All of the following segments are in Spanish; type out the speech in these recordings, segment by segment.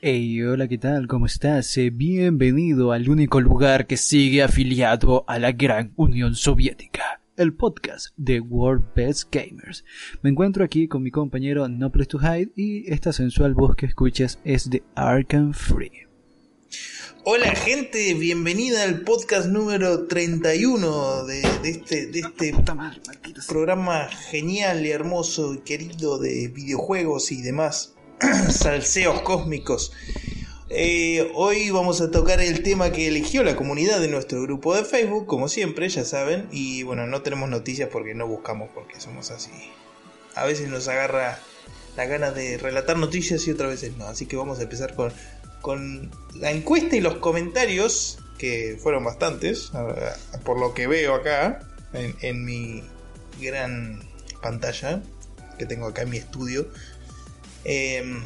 Hey, hola, ¿qué tal? ¿Cómo estás? Eh, bienvenido al único lugar que sigue afiliado a la Gran Unión Soviética, el podcast de World Best Gamers. Me encuentro aquí con mi compañero No Place to Hide y esta sensual voz que escuchas es de Arkham Free. Hola gente, bienvenida al podcast número 31 de, de este, de este programa genial y hermoso y querido de videojuegos y demás salseos cósmicos. Eh, hoy vamos a tocar el tema que eligió la comunidad de nuestro grupo de Facebook, como siempre, ya saben. Y bueno, no tenemos noticias porque no buscamos, porque somos así. A veces nos agarra la gana de relatar noticias y otras veces no. Así que vamos a empezar con, con la encuesta y los comentarios, que fueron bastantes, por lo que veo acá, en, en mi gran pantalla que tengo acá en mi estudio. Em,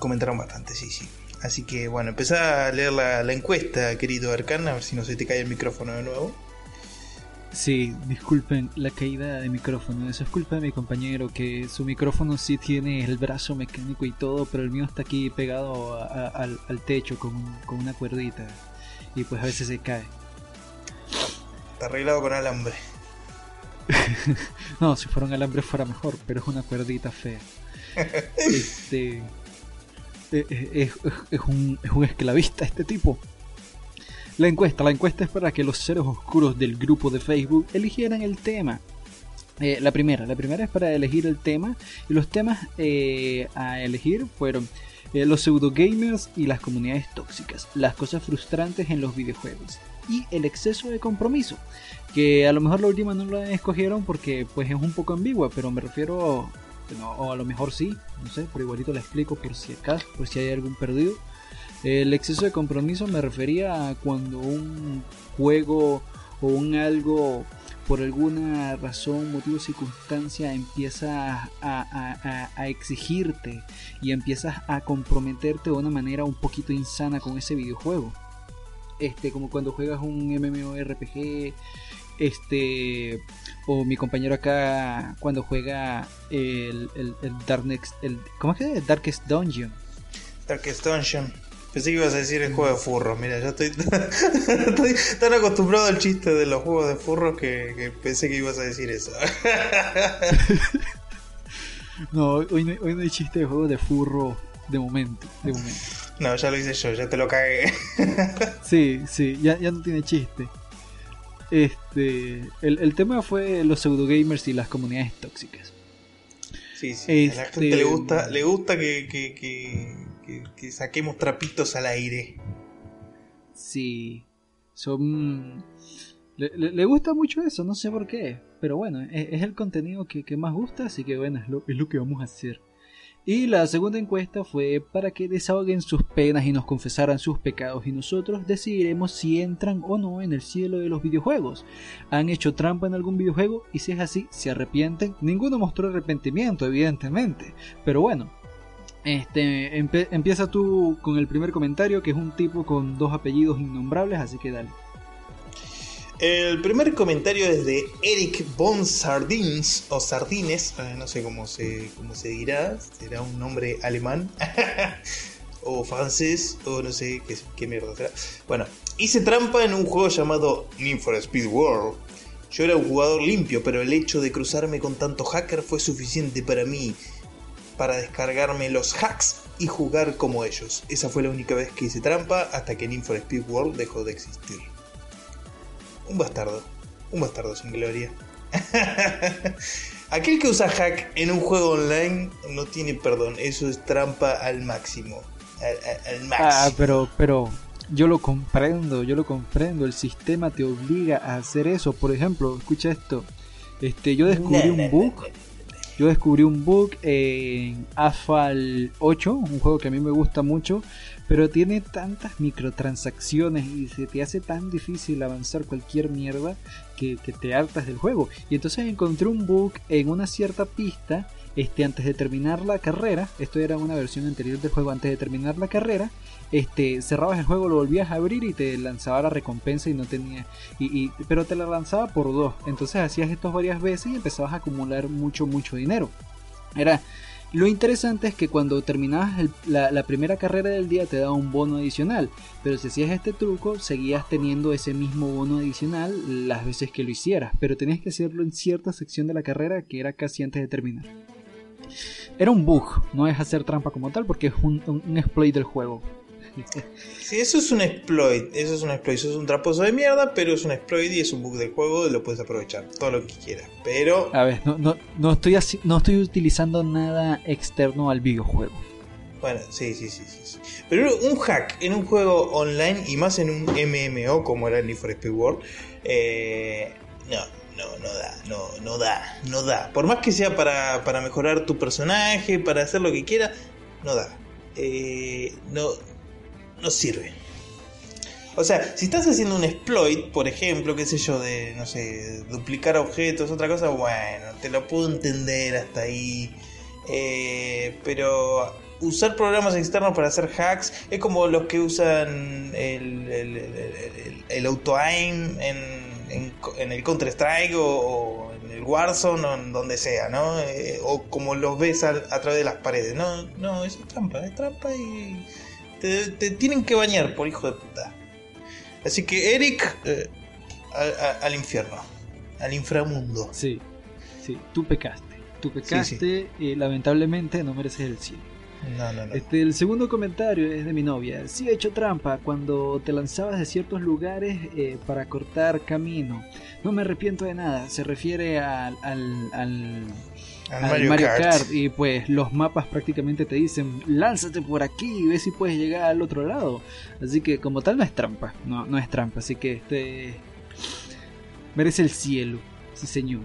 comentaron bastante, sí, sí. Así que bueno, empezá a leer la, encuesta, querido Arcana, a ver si no se te cae el micrófono de nuevo. Sí, disculpen la caída de micrófono. Eso es culpa de mi compañero, que su micrófono sí tiene el brazo mecánico y todo, pero el mío está aquí pegado al, techo con, con, una cuerdita. Y pues a veces se cae. Está arreglado con alambre. no, si fuera un alambre fuera mejor, pero es una cuerdita fea este, eh, eh, es, un, esclavista este tipo. La encuesta, la encuesta es para que los seres oscuros del grupo de Facebook eligieran el tema. Eh, la primera, la primera es para elegir el tema y los temas a elegir fueron los pseudo gamers y las comunidades tóxicas, las cosas frustrantes en los videojuegos y el exceso de compromiso. Que a lo mejor la última no la escogieron porque pues es un poco ambigua, pero me refiero o a lo mejor sí, no sé, pero igualito le explico por si acaso, por si hay algún perdido. El exceso de compromiso me refería a cuando un juego o un algo por alguna razón, motivo circunstancia empieza a, a, exigirte y empiezas a comprometerte de una manera un poquito insana con ese videojuego. Este, como cuando juegas un MMORPG este o mi compañero acá cuando juega el, el, el, el ¿cómo es que Darkest Dungeon. Darkest Dungeon. Pensé que ibas a decir el juego de furros mira ya estoy, estoy tan acostumbrado al chiste de los juegos de furros que, pensé que ibas a decir eso. No hoy, no hoy no hay chiste de juegos de furro de momento de momento. No ya lo hice yo ya te lo cagué. Sí sí ya, ya no tiene chiste este, el, tema fue los pseudo gamers y las comunidades tóxicas. Sí, sí. a la gente le este, gusta, le gusta que, que, saquemos trapitos al aire. Sí. Son. Le, gusta mucho eso, no sé por qué. Pero bueno, es, el contenido que, más gusta, así que bueno, es lo, es lo que vamos a hacer. Y la segunda encuesta fue para que desahoguen sus penas y nos confesaran sus pecados y nosotros decidiremos si entran o no en el cielo de los videojuegos. ¿Han hecho trampa en algún videojuego? Y si es así, ¿se arrepienten? Ninguno mostró arrepentimiento, evidentemente. Pero bueno, este, empieza tú con el primer comentario, que es un tipo con dos apellidos innombrables, así que dale. El primer comentario es de Eric Von Sardins, o Sardines, eh, no sé cómo se, cómo se dirá, será un nombre alemán, o francés, o no sé qué, qué mierda será. Bueno, hice trampa en un juego llamado Need for Speed World. Yo era un jugador limpio, pero el hecho de cruzarme con tanto hacker fue suficiente para mí para descargarme los hacks y jugar como ellos. Esa fue la única vez que hice trampa hasta que Need for Speed World dejó de existir. Un bastardo. Un bastardo sin gloria. Aquel que usa hack en un juego online no tiene perdón. Eso es trampa al máximo. Al, máximo. Ah, pero, pero yo lo comprendo, yo lo comprendo. El sistema te obliga a hacer eso. Por ejemplo, escucha esto. Este, yo descubrí un bug. Yo descubrí un bug en Asphalt 8, un juego que a mí me gusta mucho, pero tiene tantas microtransacciones y se te hace tan difícil avanzar cualquier mierda que, te hartas del juego. Y entonces encontré un bug en una cierta pista este, antes de terminar la carrera, esto era una versión anterior del juego, antes de terminar la carrera, este, cerrabas el juego, lo volvías a abrir y te lanzaba la recompensa y no tenía, y, pero te la lanzaba por dos, entonces hacías esto varias veces y empezabas a acumular mucho, mucho dinero. Era, Lo interesante es que cuando terminabas la, primera carrera del día te daba un bono adicional, pero si hacías este truco seguías teniendo ese mismo bono adicional las veces que lo hicieras, pero tenías que hacerlo en cierta sección de la carrera que era casi antes de terminar. Era un bug, no es hacer trampa como tal porque es un, un exploit del juego. Sí, eso es un exploit, eso es un exploit, eso es un traposo de mierda, pero es un exploit y es un bug del juego y lo puedes aprovechar, todo lo que quieras. Pero... A ver, no, no, no, estoy, así, no estoy utilizando nada externo al videojuego. Bueno, sí, sí, sí, sí. Pero un hack en un juego online y más en un MMO como era Need for Speed World, eh, no, no, no da, no, no da, no da. Por más que sea para, para mejorar tu personaje, para hacer lo que quiera, no da. Eh, no, no sirve. O sea, si estás haciendo un exploit, por ejemplo, qué sé yo, de, no sé, duplicar objetos, otra cosa, bueno, te lo puedo entender hasta ahí. Eh, pero usar programas externos para hacer hacks es como los que usan el, el, auto-aim en, en, el Counter-Strike o, en el Warzone o en donde sea, ¿no? Eh, o como los ves a, a, través de las paredes. No, no, eso es trampa, es trampa y te, tienen que bañar por hijo de puta. Así que Eric, eh, al infierno, al inframundo. Sí, sí, tú pecaste. Tú pecaste y lamentablemente no mereces el cielo. No, no, no. Este, el segundo comentario es de mi novia. Sí he hecho trampa cuando te lanzabas de ciertos lugares eh, para cortar camino. No me arrepiento de nada. Se refiere al, al al Mario, Kart. y pues los mapas prácticamente te dicen lánzate por aquí y ve si puedes llegar al otro lado así que como tal no es trampa no, no es trampa así que este merece el cielo sí señor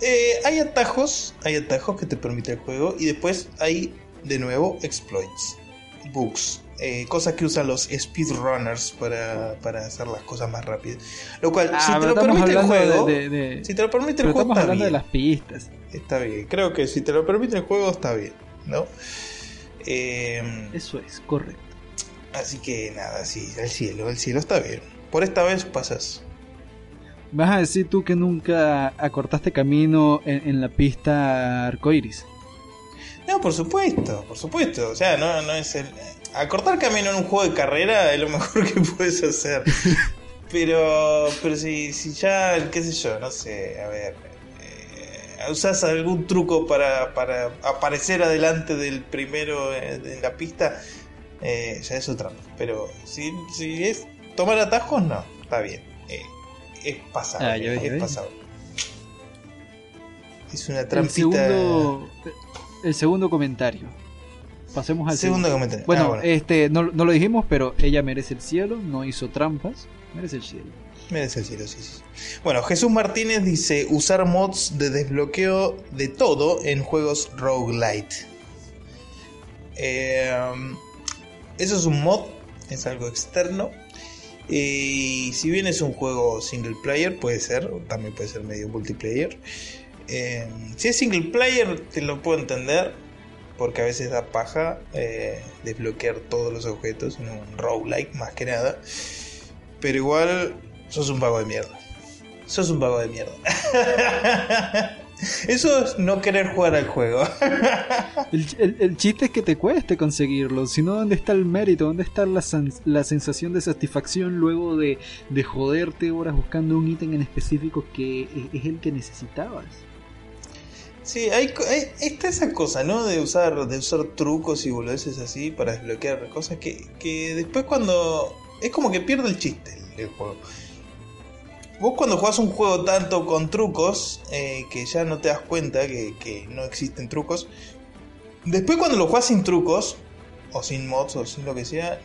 eh, hay atajos hay atajos que te permite el juego y después hay de nuevo exploits bugs eh, cosas que usan los speedrunners para, para hacer las cosas más rápidas. Lo cual, si te lo permite el juego, si te lo permite el juego, estamos hablando de las pistas. Está bien, creo que si te lo permite el juego, está bien, ¿no? Em, Eso es, correcto. Así que nada, sí, el cielo, el cielo está bien. Por esta vez pasas. ¿Vas a decir tú que nunca acortaste camino en, en la pista arcoiris? No, por supuesto, por supuesto. O sea, no, no es el acortar camino en un juego de carrera es lo mejor que puedes hacer. Pero, pero si, si ya, qué sé yo, no sé, a ver, eh, usas algún truco para, para aparecer adelante del primero en, la pista, eh, ya es otra. Pero si, si es tomar atajos, no, está bien. Eh, es pasable, ah, es pasable. Es una trampita. El segundo, el segundo comentario. Pasemos al segundo comentario. Ah, bueno, este no, lo dijimos, pero ella merece el cielo, no hizo trampas, merece el cielo. Merece el cielo, sí, sí. Bueno, Jesús Martínez dice usar mods de desbloqueo de todo en juegos roguelite. Eh, eso es un mod, es algo externo. Y si bien es un juego single player, puede ser, también puede ser medio multiplayer. Eh, si es single player, te lo puedo entender porque a veces da paja eh, desbloquear todos los objetos en un roguelike más que nada. Pero igual sos un vago de mierda. Sos un vago de mierda. Eso es no querer jugar al juego. el, chiste es que te cueste conseguirlo. Si no, ¿dónde está el mérito? ¿Dónde está la, la sensación de satisfacción luego de, de, joderte horas buscando un ítem en específico que es el que necesitabas? Sí, hay, está esa cosa, ¿no? De usar, de usar trucos y boludeces así para desbloquear cosas que, que después cuando... Es como que pierde el chiste el, juego. Vos cuando jugás un juego tanto con trucos, eh, que ya no te das cuenta que, que no existen trucos, después cuando lo jugás sin trucos, o sin mods o sin lo que sea,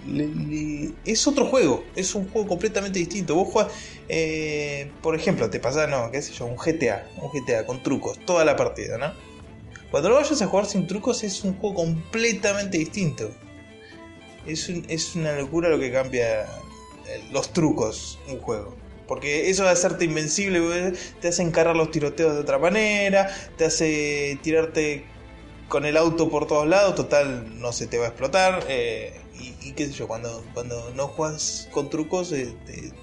es otro juego, es un juego completamente distinto. Vos jugás, eh, por ejemplo, te pasa, no, qué sé yo, un GTA, un GTA con trucos, toda la partida, ¿no? Cuando lo vayas a jugar sin trucos es un juego completamente distinto. Es, es una locura lo que cambia eh, los trucos un juego. Porque eso de hacerte invencible te hace encargar los tiroteos de otra manera, te hace tirarte con el auto por todos lados, total no se te va a explotar. Eh, y, qué sé yo, cuando, cuando no juegas con trucos eh,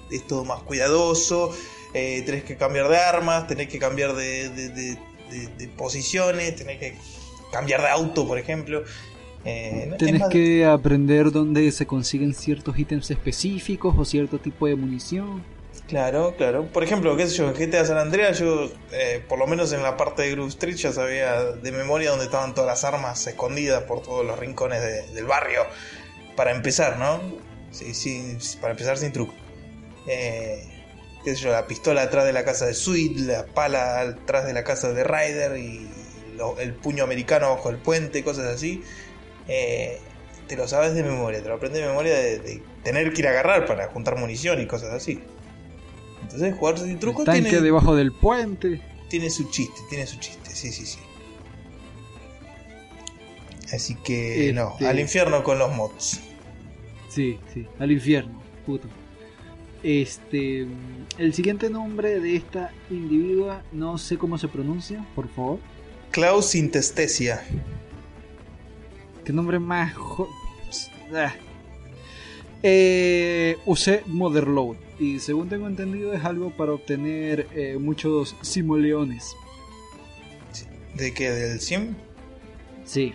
es todo más cuidadoso, eh, tenés que cambiar de armas, tenés que cambiar de, de, posiciones, tenés que cambiar de auto, por ejemplo. Eh, Tienes que aprender dónde se consiguen ciertos ítems específicos o cierto tipo de munición. Claro, claro. Por ejemplo, qué sé yo, en GTA San Andreas, yo, eh, por lo menos en la parte de Groove Street, ya sabía de memoria dónde estaban todas las armas escondidas por todos los rincones del barrio. Para empezar, ¿no? Sí, sí, para empezar sin truco. Eh, qué sé yo, la pistola atrás de la casa de Sweet, la pala atrás de la casa de Ryder y el puño americano bajo el puente, cosas así. Eh, te lo sabes de memoria, te lo aprendes de memoria de, tener que ir a agarrar para juntar munición y cosas así. Entonces, jugar sin truco el tanque debajo del puente. Tiene su chiste, tiene su chiste, sí, sí, sí. Así que, no, este al infierno con los mods. Sí, sí, al infierno, puto. Este, el siguiente nombre de esta individua, no sé cómo se pronuncia, por favor. Klaus Intestesia. Qué nombre más. Ah. Eh, usé Motherload y según tengo entendido es algo para obtener eh, muchos simoleones. ¿De qué? ¿Del sim? Sí.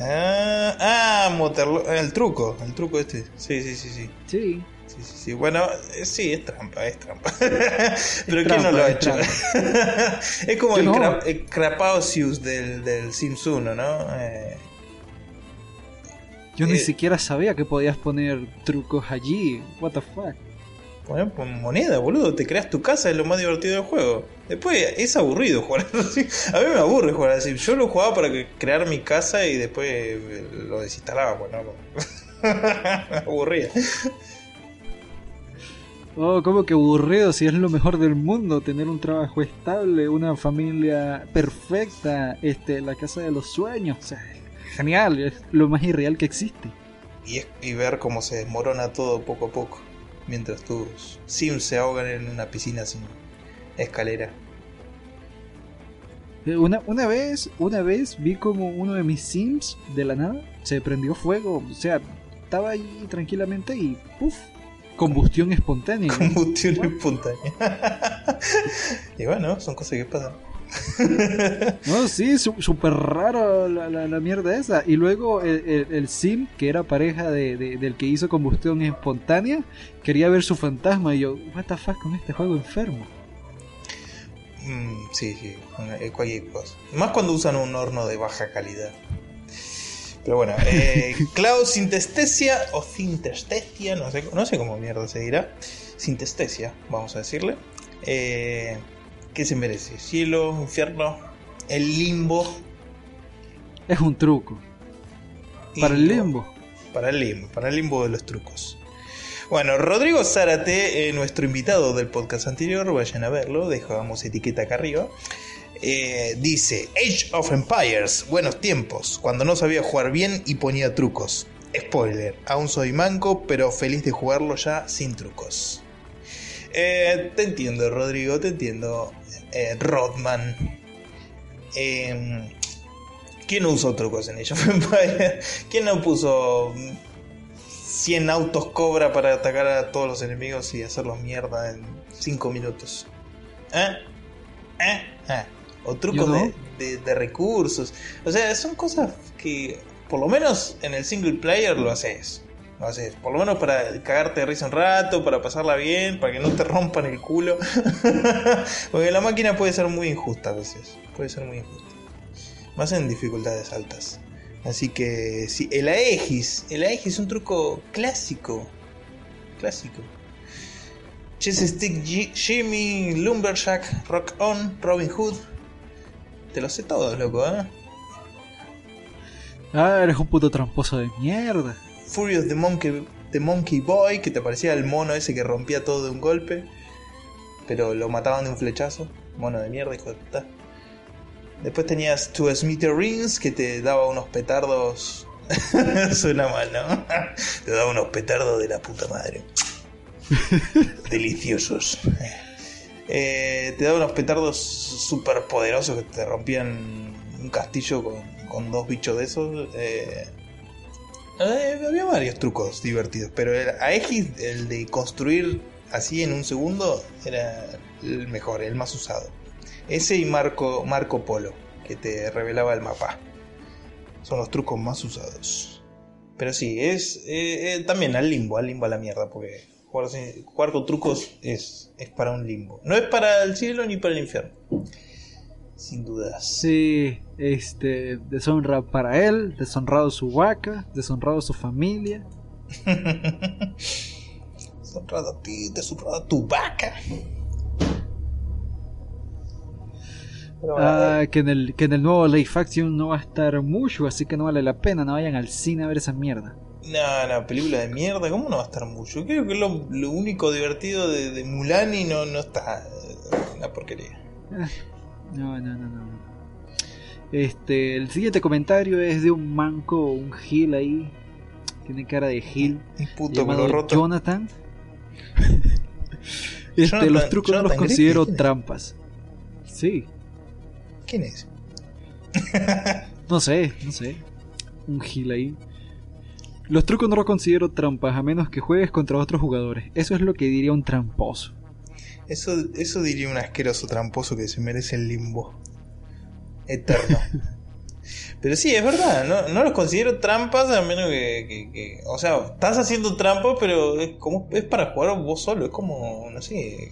Ah, ah el truco, el truco este. Sí, sí, sí, sí. Sí. Sí, sí, sí. Bueno, eh, sí, es trampa, es trampa. Pero ¿quién no lo ha hecho? es como el, no. del, del Sims 1, ¿no? Eh, yo ni eh, siquiera sabía que podías poner trucos allí. What the fuck. Poner moneda, boludo. Te creas tu casa, es lo más divertido del juego. Después es aburrido jugar así. A mí me aburre jugar así. Yo lo jugaba para crear mi casa y después eh, lo desinstalaba, pues no. aburría. Oh, como que aburrido si es lo mejor del mundo tener un trabajo estable, una familia perfecta, este, la casa de los sueños. O sea, genial, es lo más irreal que existe. Y, y ver cómo se desmorona todo poco a poco, mientras tus sims se ahogan en una piscina sin escalera. Eh, una, una vez, una vez vi como uno de mis sims de la nada se prendió fuego, o sea, estaba ahí tranquilamente y ¡puf! Combustión espontánea. Combustión espontánea. y bueno, son cosas que pasan. no, sí, súper raro la, mierda esa. Y luego el, Sim, que era pareja de, del que hizo combustión espontánea, quería ver su fantasma. Y yo, ¿What the fuck con este juego enfermo? Mm, sí, sí, cualquier cosa. Más cuando usan un horno de baja calidad. Pero bueno, eh, Sintestesia o Sintestesia, no sé, no sé cómo mierda se dirá. Sintestesia, vamos a decirle. Eh, ¿Qué se merece? ¿Cielo? ¿Infierno? ¿El limbo? Es un truco. Para el limbo. Para el limbo, para el limbo de los trucos. Bueno, Rodrigo Zárate, eh, nuestro invitado del podcast anterior, vayan a verlo, dejamos etiqueta acá arriba. Eh, dice: Age of Empires, buenos tiempos, cuando no sabía jugar bien y ponía trucos. Spoiler, aún soy manco, pero feliz de jugarlo ya sin trucos. Eh, te entiendo, Rodrigo, te entiendo. Eh, Rodman. Eh, ¿Quién no usó trucos en Empires? ¿Quién no puso 100 autos cobra para atacar a todos los enemigos y hacerlos mierda en 5 minutos? ¿Eh? ¿Eh? ¿Eh? O trucos de, recursos. O sea, son cosas que por lo menos en el single player lo haces. Haces. Por lo menos para cagarte de risa un rato, para pasarla bien, para que no te rompan el culo. Porque la máquina puede ser muy injusta a veces. Puede ser muy injusta. Más en dificultades altas. Así que sí, el Aegis. El Aegis es un truco clásico. Clásico. Chess Stick Jimmy, Lumberjack, Rock On, Robin Hood. Te lo sé todo, loco, ¿eh? Ah, eres un puto tramposo de mierda. Furious the Monkey, the Monkey Boy, que te parecía el mono ese que rompía todo de un golpe. Pero lo mataban de un flechazo. Mono de mierda, hijo de puta. Después tenías To Rings, que te daba unos petardos. Suena mal, ¿no? te daba unos petardos de la puta madre. Deliciosos. Eh, te daba unos petardos super poderosos que te rompían un castillo con, dos bichos de esos. Eh, eh, había varios trucos divertidos, pero el Aegis, el de construir así en un segundo, era el mejor, el más usado. Ese y Marco, Marco Polo, que te revelaba el mapa. Son los trucos más usados. Pero sí, es eh, eh, también al limbo, al limbo a la mierda, porque jugar, con trucos es, es para un limbo. No es para el cielo ni para el infierno. Sin dudas. Sí, este, deshonra para él, deshonrado su vaca, deshonrado su familia. deshonrado a ti, deshonrado a tu vaca. ah, que, en el, que en el nuevo Life Faction no va a estar mucho, así que no vale la pena, no vayan al cine a ver esa mierda. No, no, película de mierda, ¿cómo no va a estar mucho? Creo que lo, lo único divertido de, de Mulani no, no está. La porquería. No, no, no, no. Este, el siguiente comentario es de un manco, un Gil ahí. Tiene cara de Gil. Un puto roto. Jonathan. este, los trucos no los considero trampas. Sí. ¿Quién es? no sé, no sé. Un Gil ahí. Los trucos no los considero trampas a menos que juegues contra otros jugadores. Eso es lo que diría un tramposo. Eso, eso diría un asqueroso tramposo que se merece el limbo eterno. Pero sí, es verdad, no, no los considero trampas a menos que, O sea, estás haciendo trampa, pero es, como, es para jugar vos solo. Es como, no sé,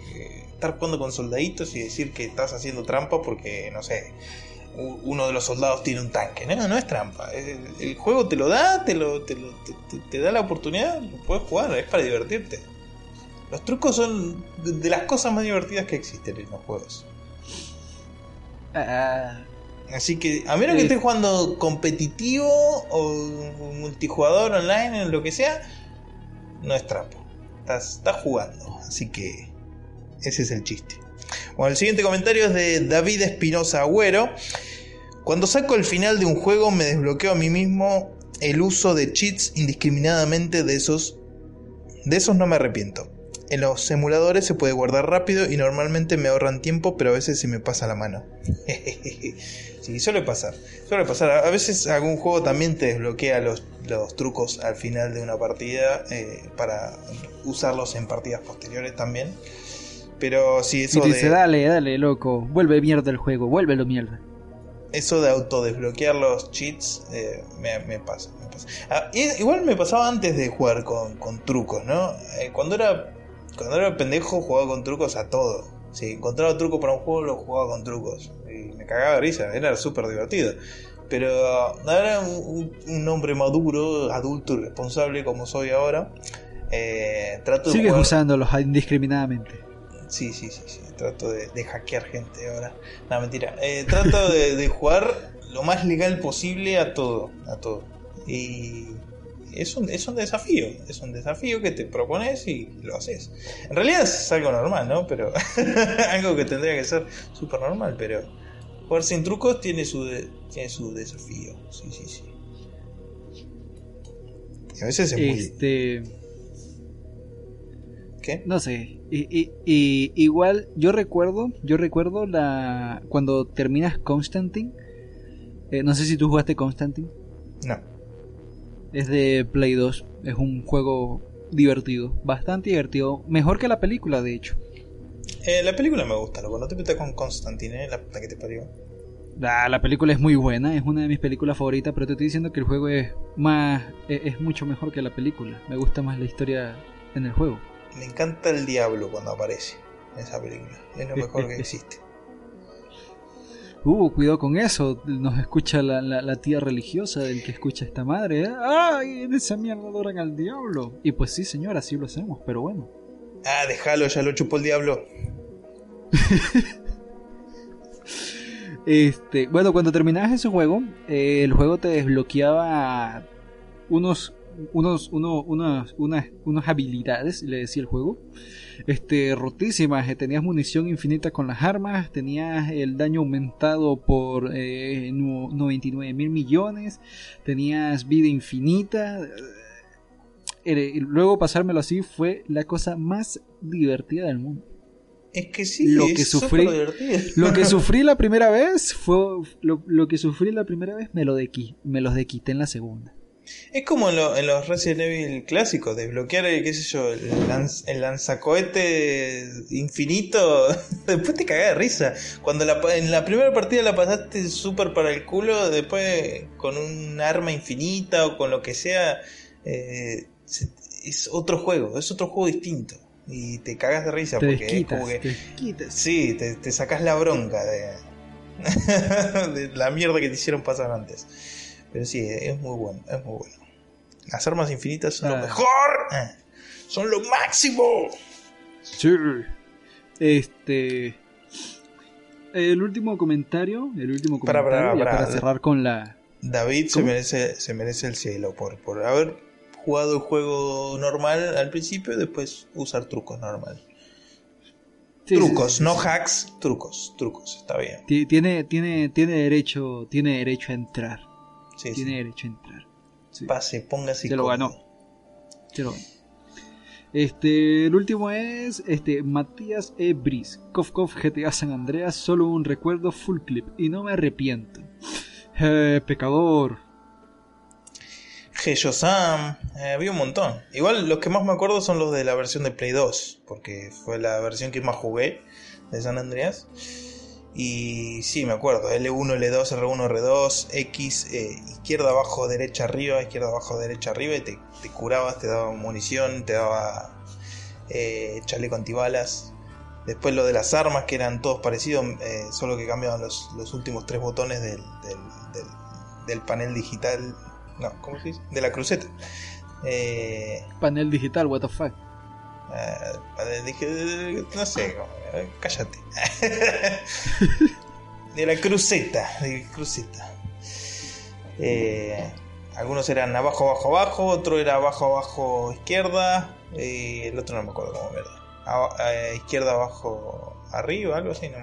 estar jugando con soldaditos y decir que estás haciendo trampa porque, no sé, uno de los soldados tiene un tanque. No, no es trampa. El, juego te lo da, te, lo, te, te da la oportunidad, lo puedes jugar, es para divertirte. Los trucos son de las cosas más divertidas que existen en los juegos. Ah. Así que, a menos que estés jugando competitivo o multijugador online, en lo que sea, no es trampa. Estás, jugando. Así que, ese es el chiste. Bueno, el siguiente comentario es de David Espinosa Agüero. Cuando saco el final de un juego, me desbloqueo a mí mismo el uso de cheats indiscriminadamente de esos. De esos no me arrepiento. En los emuladores se puede guardar rápido y normalmente me ahorran tiempo, pero a veces se me pasa la mano. sí, suele pasar. Suele pasar. A veces algún juego también te desbloquea los, los trucos al final de una partida eh, para usarlos en partidas posteriores también. Pero sí, eso y dice, dale, dale, loco, vuelve mierda el juego, vuélvelo mierda. Eso de autodesbloquear los cheats eh, me, pasa. Ah, igual me pasaba antes de jugar con, con trucos, ¿no? Eh, cuando era cuando era pendejo jugaba con trucos a todo. Si encontraba truco para un juego, lo jugaba con trucos. Y me cagaba de risa, era súper divertido. Pero ahora un, hombre maduro, adulto y responsable como soy ahora, eh, trato de Sigues usándolos indiscriminadamente. Sí, sí, sí, sí. Trato de, hackear gente ahora. No, mentira. Eh, trato de, de jugar lo más legal posible a todo. A todo. Y es un, es un desafío, es un desafío que te propones y lo haces. En realidad es algo normal, ¿no? Pero algo que tendría que ser súper normal, pero jugar sin trucos tiene su, tiene su desafío, sí, sí, sí. Y a veces es muy... Este... ¿Qué? No sé. Y, y, igual yo recuerdo, yo recuerdo la cuando terminas Constantine. Eh, no sé si tú jugaste Constantine. No. Es de Play 2. Es un juego divertido. Bastante divertido. Mejor que la película, de hecho. Eh, la película me gusta, loco. No te metas con Constantine, ¿eh? la puta que te parió. La, la, película es muy buena, es una de mis películas favoritas, pero te estoy diciendo que el juego es más es, es, mucho mejor que la película. Me gusta más la historia en el juego. Me encanta el diablo cuando aparece en esa película. Es lo mejor que existe. Uh, cuidado con eso. Nos escucha la, la, tía religiosa del que escucha esta madre. ¿eh? ¡Ay! En esa mierda adoran al diablo. Y pues sí, señora, así lo hacemos, pero bueno. Ah, déjalo, ya lo chupó el diablo. este, bueno, cuando terminabas ese juego, eh, el juego te desbloqueaba unos unos, uno, unas, unas, unas habilidades, le decía el juego, este, rotísimas. Eh, tenías munición infinita con las armas, tenías el daño aumentado por eh, 99 mil millones, tenías vida infinita. Eh, luego pasármelo así fue la cosa más divertida del mundo. Es que sí, lo que sufrí, lo que sufrí la primera vez fue lo, que sufrí la primera vez me lo de me los de quité en la segunda. Es como en, los Resident Evil clásicos, desbloquear, qué sé yo, el, lanzacohete infinito, después te cagás de risa. Cuando en la primera partida la pasaste súper para el culo, después con un arma infinita o con lo que sea, eh, es otro juego, es otro juego distinto. Y te cagas de risa porque es como que... Sí, te, te sacas la bronca de, de la mierda que te hicieron pasar antes. Pero sí, es muy bueno, es muy bueno. Las armas infinitas son lo ah. mejor. Eh, son lo máximo. Sí. Este. El último comentario. El último comentario. Para, cerrar con la. David se merece, se merece el cielo por, por haber jugado el juego normal al principio y después usar trucos normal. trucos, no hacks, trucos, trucos, está bien. Tiene, tiene, tiene derecho, tiene derecho a entrar. Tiene derecho a entrar. Pase, póngase. Se lo ganó. Se lo ganó. Este, el último es este, Matías Ebris. Kof Kof GTA San Andreas, solo un recuerdo full clip y no me arrepiento. Eh, pecador. Sam, eh, había un montón. Igual los que más me acuerdo son los de la versión de Play 2, porque fue la versión que más jugué de San Andreas. Y sí, me acuerdo, L1, L2, R1, R2, X, eh, izquierda abajo, derecha arriba, izquierda abajo, derecha arriba, y te, curabas, te daba munición, te daba eh, chaleco antibalas. Después lo de las armas, que eran todos parecidos, eh, solo que cambiaban los, últimos tres botones del, del, panel digital. No, ¿cómo se dice? De la cruceta. Eh, panel digital, what the fuck. Dije, no sé, cállate. de la cruceta, de cruceta. Eh, algunos eran abajo, abajo, abajo, otro era abajo, abajo, izquierda, y el otro no me acuerdo cómo era. Eh, izquierda, abajo, arriba, algo así, no.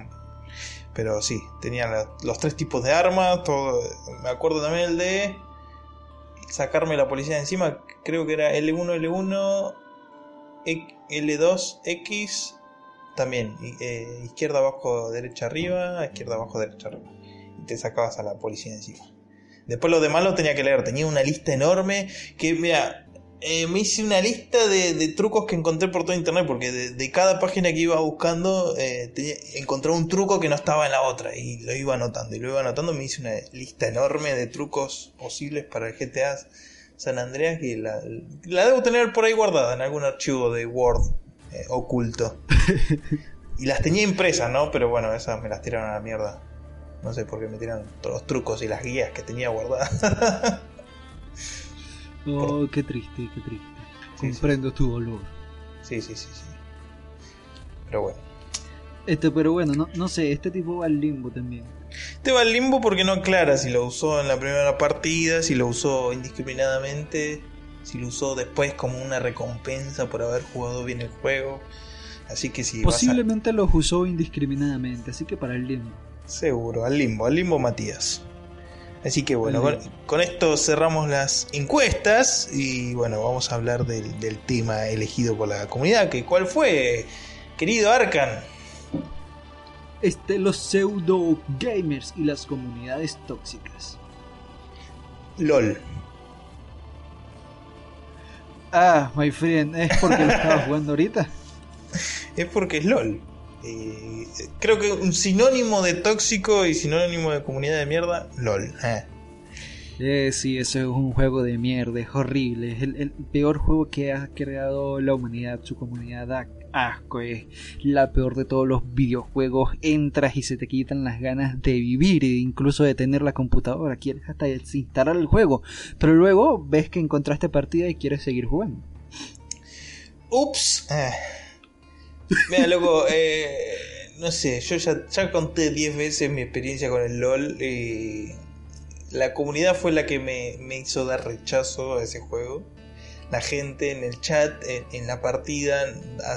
Pero sí, tenían los tres tipos de armas, todo. Me acuerdo también el de sacarme la policía de encima, creo que era L1, L1, L2, X también, eh, izquierda abajo, derecha arriba, izquierda abajo, derecha arriba. Y te sacabas a la policía encima. Después lo demás lo tenía que leer, tenía una lista enorme que, mira, eh, me hice una lista de, trucos que encontré por todo internet, porque de, cada página que iba buscando eh, encontré un truco que no estaba en la otra y lo iba anotando y lo iba anotando, me hice una lista enorme de trucos posibles para el GTA San Andreas que la, la debo tener por ahí guardada en algún archivo de Word eh, oculto. y las tenía impresas, ¿no? Pero bueno, esas me las tiraron a la mierda. No sé por qué me tiraron todos los trucos y las guías que tenía guardadas. oh, qué triste, qué triste. Comprendo tu dolor. Sí, sí, sí, sí. Pero bueno. Este, pero bueno, no, no sé, este tipo va al limbo también. Este va al limbo porque no aclara si lo usó en la primera partida, si lo usó indiscriminadamente si lo usó después como una recompensa por haber jugado bien el juego. Así que si Posiblemente los usó indiscriminadamente, así que para el limbo. Seguro, al limbo, al limbo Matías. Así que bueno, con, esto cerramos las encuestas y bueno, vamos a hablar del, del tema elegido por la comunidad. Que, ¿Cuál fue, querido Arkan? Este, los pseudo gamers y las comunidades tóxicas. LOL. Ah, my friend, ¿es porque lo estaba jugando ahorita? Es porque es LOL. creo que un sinónimo de tóxico y sinónimo de comunidad de mierda, LOL. Eh. Eh, sí, eso es un juego de mierda, es horrible. Es el, peor juego que ha creado la humanidad, su comunidad da asco, es la peor de todos los videojuegos. Entras y se te quitan las ganas de vivir e incluso de tener la computadora. Quieres hasta desinstalar el juego, pero luego ves que encontraste partida y quieres seguir jugando. Ups. Eh. Mira, loco, eh, no sé, yo ya, ya conté 10 veces mi experiencia con el LOL y la comunidad fue la que me, hizo dar rechazo a ese juego. La gente en el chat, en, la partida,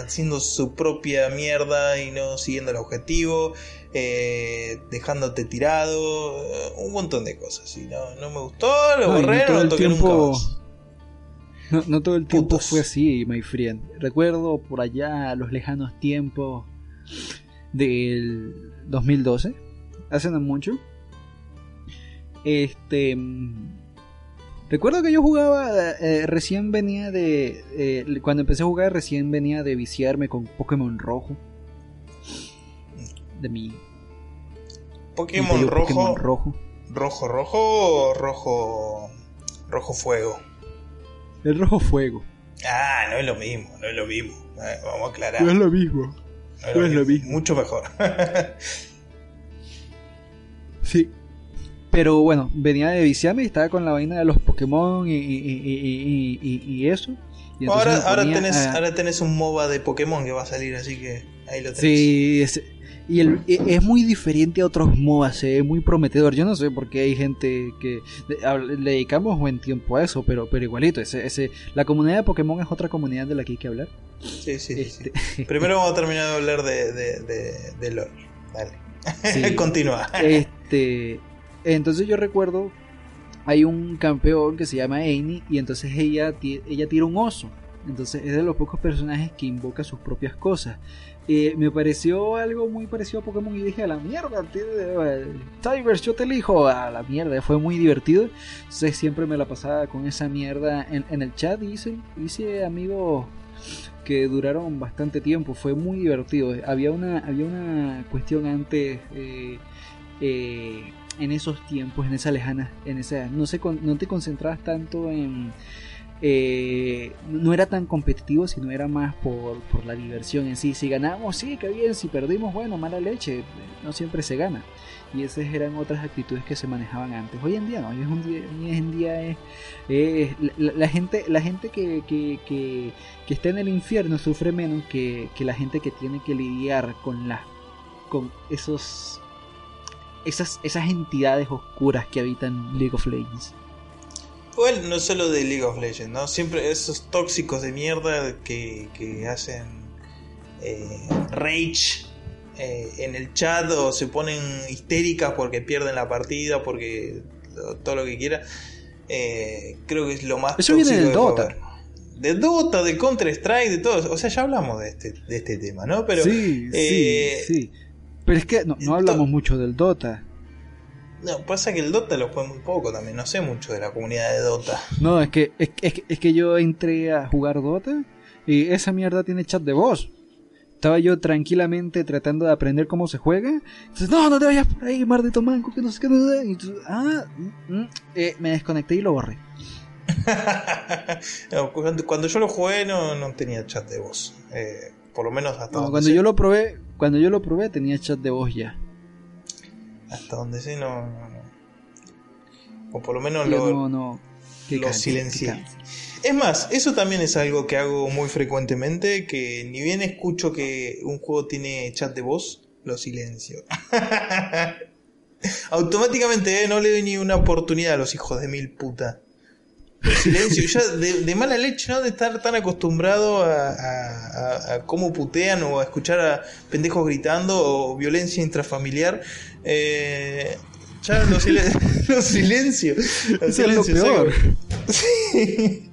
haciendo su propia mierda y no siguiendo el objetivo, eh, dejándote tirado, eh, un montón de cosas. Y no, no me gustó, lo borré, no, lo toqué tiempo... No, no, todo el tiempo fue así, my friend. Recuerdo por allá los lejanos tiempos del 2012, hace no mucho, este. Recuerdo que yo jugaba, eh, recién venía de... eh, cuando empecé a jugar recién venía de viciarme con Pokémon Rojo. De mi... Pokémon rojo, Pokémon Rojo. rojo, rojo o rojo, rojo fuego. El Rojo Fuego. Ah, no es lo mismo, no es lo mismo. Eh, vamos a aclarar. No es lo mismo. no es lo mismo. Mucho mejor. Sí. Pero bueno, venía de viciarme y estaba con la vaina de los Pokémon y, y, y, eso. Ahora, ahora, ponía tenés, ahora tenés un MOBA de Pokémon que va a salir, así que ahí lo tenés. Sí, es, y el- e- es muy diferente a otros MOBAs, es muy prometedor. Yo no sé por qué hay gente que le, dedicamos buen tiempo a eso, pero, pero igualito, ese, ese, la comunidad de Pokémon es otra comunidad de la que hay que hablar. Sí, sí, sí, sí. Este, Primero vamos a terminar de hablar de, de, de, de LOL. Dale. Sí. Continúa. este, entonces yo recuerdo, hay un campeón que se llama Amy y entonces ella, ella tira un oso. Entonces es de los pocos personajes que invoca sus propias cosas. Eh, me pareció algo muy parecido a Pokémon y dije a la mierda, eh, Tigers, yo te elijo a la mierda, fue muy divertido. Siempre me la pasaba con esa mierda en, el chat hice, hice amigos que duraron bastante tiempo, fue muy divertido. Había una, había una cuestión antes eh, eh, en esos tiempos, en esa lejana, en esa, no se no te concentrabas tanto en eh, no era tan competitivo, sino era más por, por la diversión en sí. Si ganamos, sí, que bien, si perdimos, bueno, mala leche, no siempre se gana. Y esas eran otras actitudes que se manejaban antes. Hoy en día no, hoy, es un día, hoy en día es, es- la, la gente, la gente que, que, que, que está en el infierno sufre menos que, que la gente que tiene que lidiar con la, con esos esas, esas entidades oscuras que habitan League of Legends. Igual no solo de League of Legends, ¿no? Siempre esos tóxicos de mierda que, que hacen eh, rage eh, en el chat o se ponen histéricas porque pierden la partida, porque todo lo que quiera. eh, creo que es lo más Eso viene del puede Dota. De Dota, de Counter Strike, de todo. O sea, ya hablamos de este, de este tema, ¿no? Pero sí, eh, sí, sí. Pero es que no, no hablamos mucho del Dota. no, pasa que el Dota lo juega muy poco también. No sé mucho de la comunidad de Dota. No, es que, es, es que- es que yo entré a jugar Dota y esa mierda tiene chat de voz. Estaba yo tranquilamente tratando de aprender cómo se juega. Entonces, no, no te vayas por ahí, maldito manco, que no sé qué. no sé". Y entonces, ah, mm, mm, eh, me desconecté y lo borré. No, cuando, yo lo jugué no, no tenía chat de voz. Eh, por lo menos hasta No, cuando sé. yo lo probé, cuando yo lo probé tenía chat de voz ya. Hasta donde sé no, no, no. O por lo menos Yo lo, no, lo qué silencié. Es más, eso también es algo que hago muy frecuentemente, que ni bien escucho que un juego tiene chat de voz, lo silencio. Automáticamente, eh, no le doy ni una oportunidad a los hijos de mil puta. Lo silencio, ya de, de mala leche, ¿no? De estar tan acostumbrado a, a- cómo putean o a escuchar a pendejos gritando o violencia intrafamiliar. Eh, ya lo, silen- lo silencio. Lo Eso es lo silencio, peor. Sí.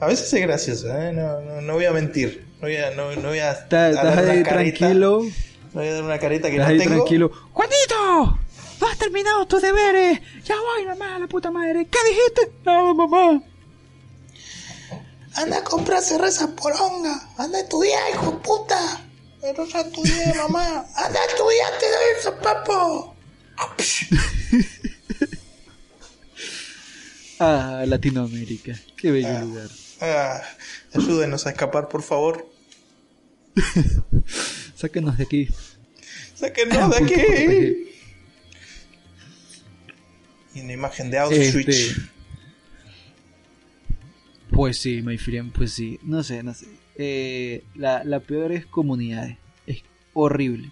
A veces es gracioso, ¿eh? no, no, no voy a mentir. No voy a, no, no voy a, Está- a Estás dar una ahí careta. tranquilo. No voy a dar una careta que Estás no ahí tengo. tranquilo. ¡Juanito! ¡No has terminado tus deberes! ¡Ya voy, mamá, la puta madre! ¿Qué dijiste? No, mamá. Anda a comprar cerveza poronga. Anda a estudiar, hijo de puta. Pero ya estudié, mamá. Anda a estudiarte de eso, papo. Ah, Latinoamérica. Qué bello Ah. lugar. Ah, ayúdenos a escapar, por favor. Sáquenos de aquí. Sáquenos de aquí. Y una imagen de Auschwitz. Este, Pues sí, my friend, pues sí. No sé, no sé. Eh, la, la peor es comunidades. Es horrible.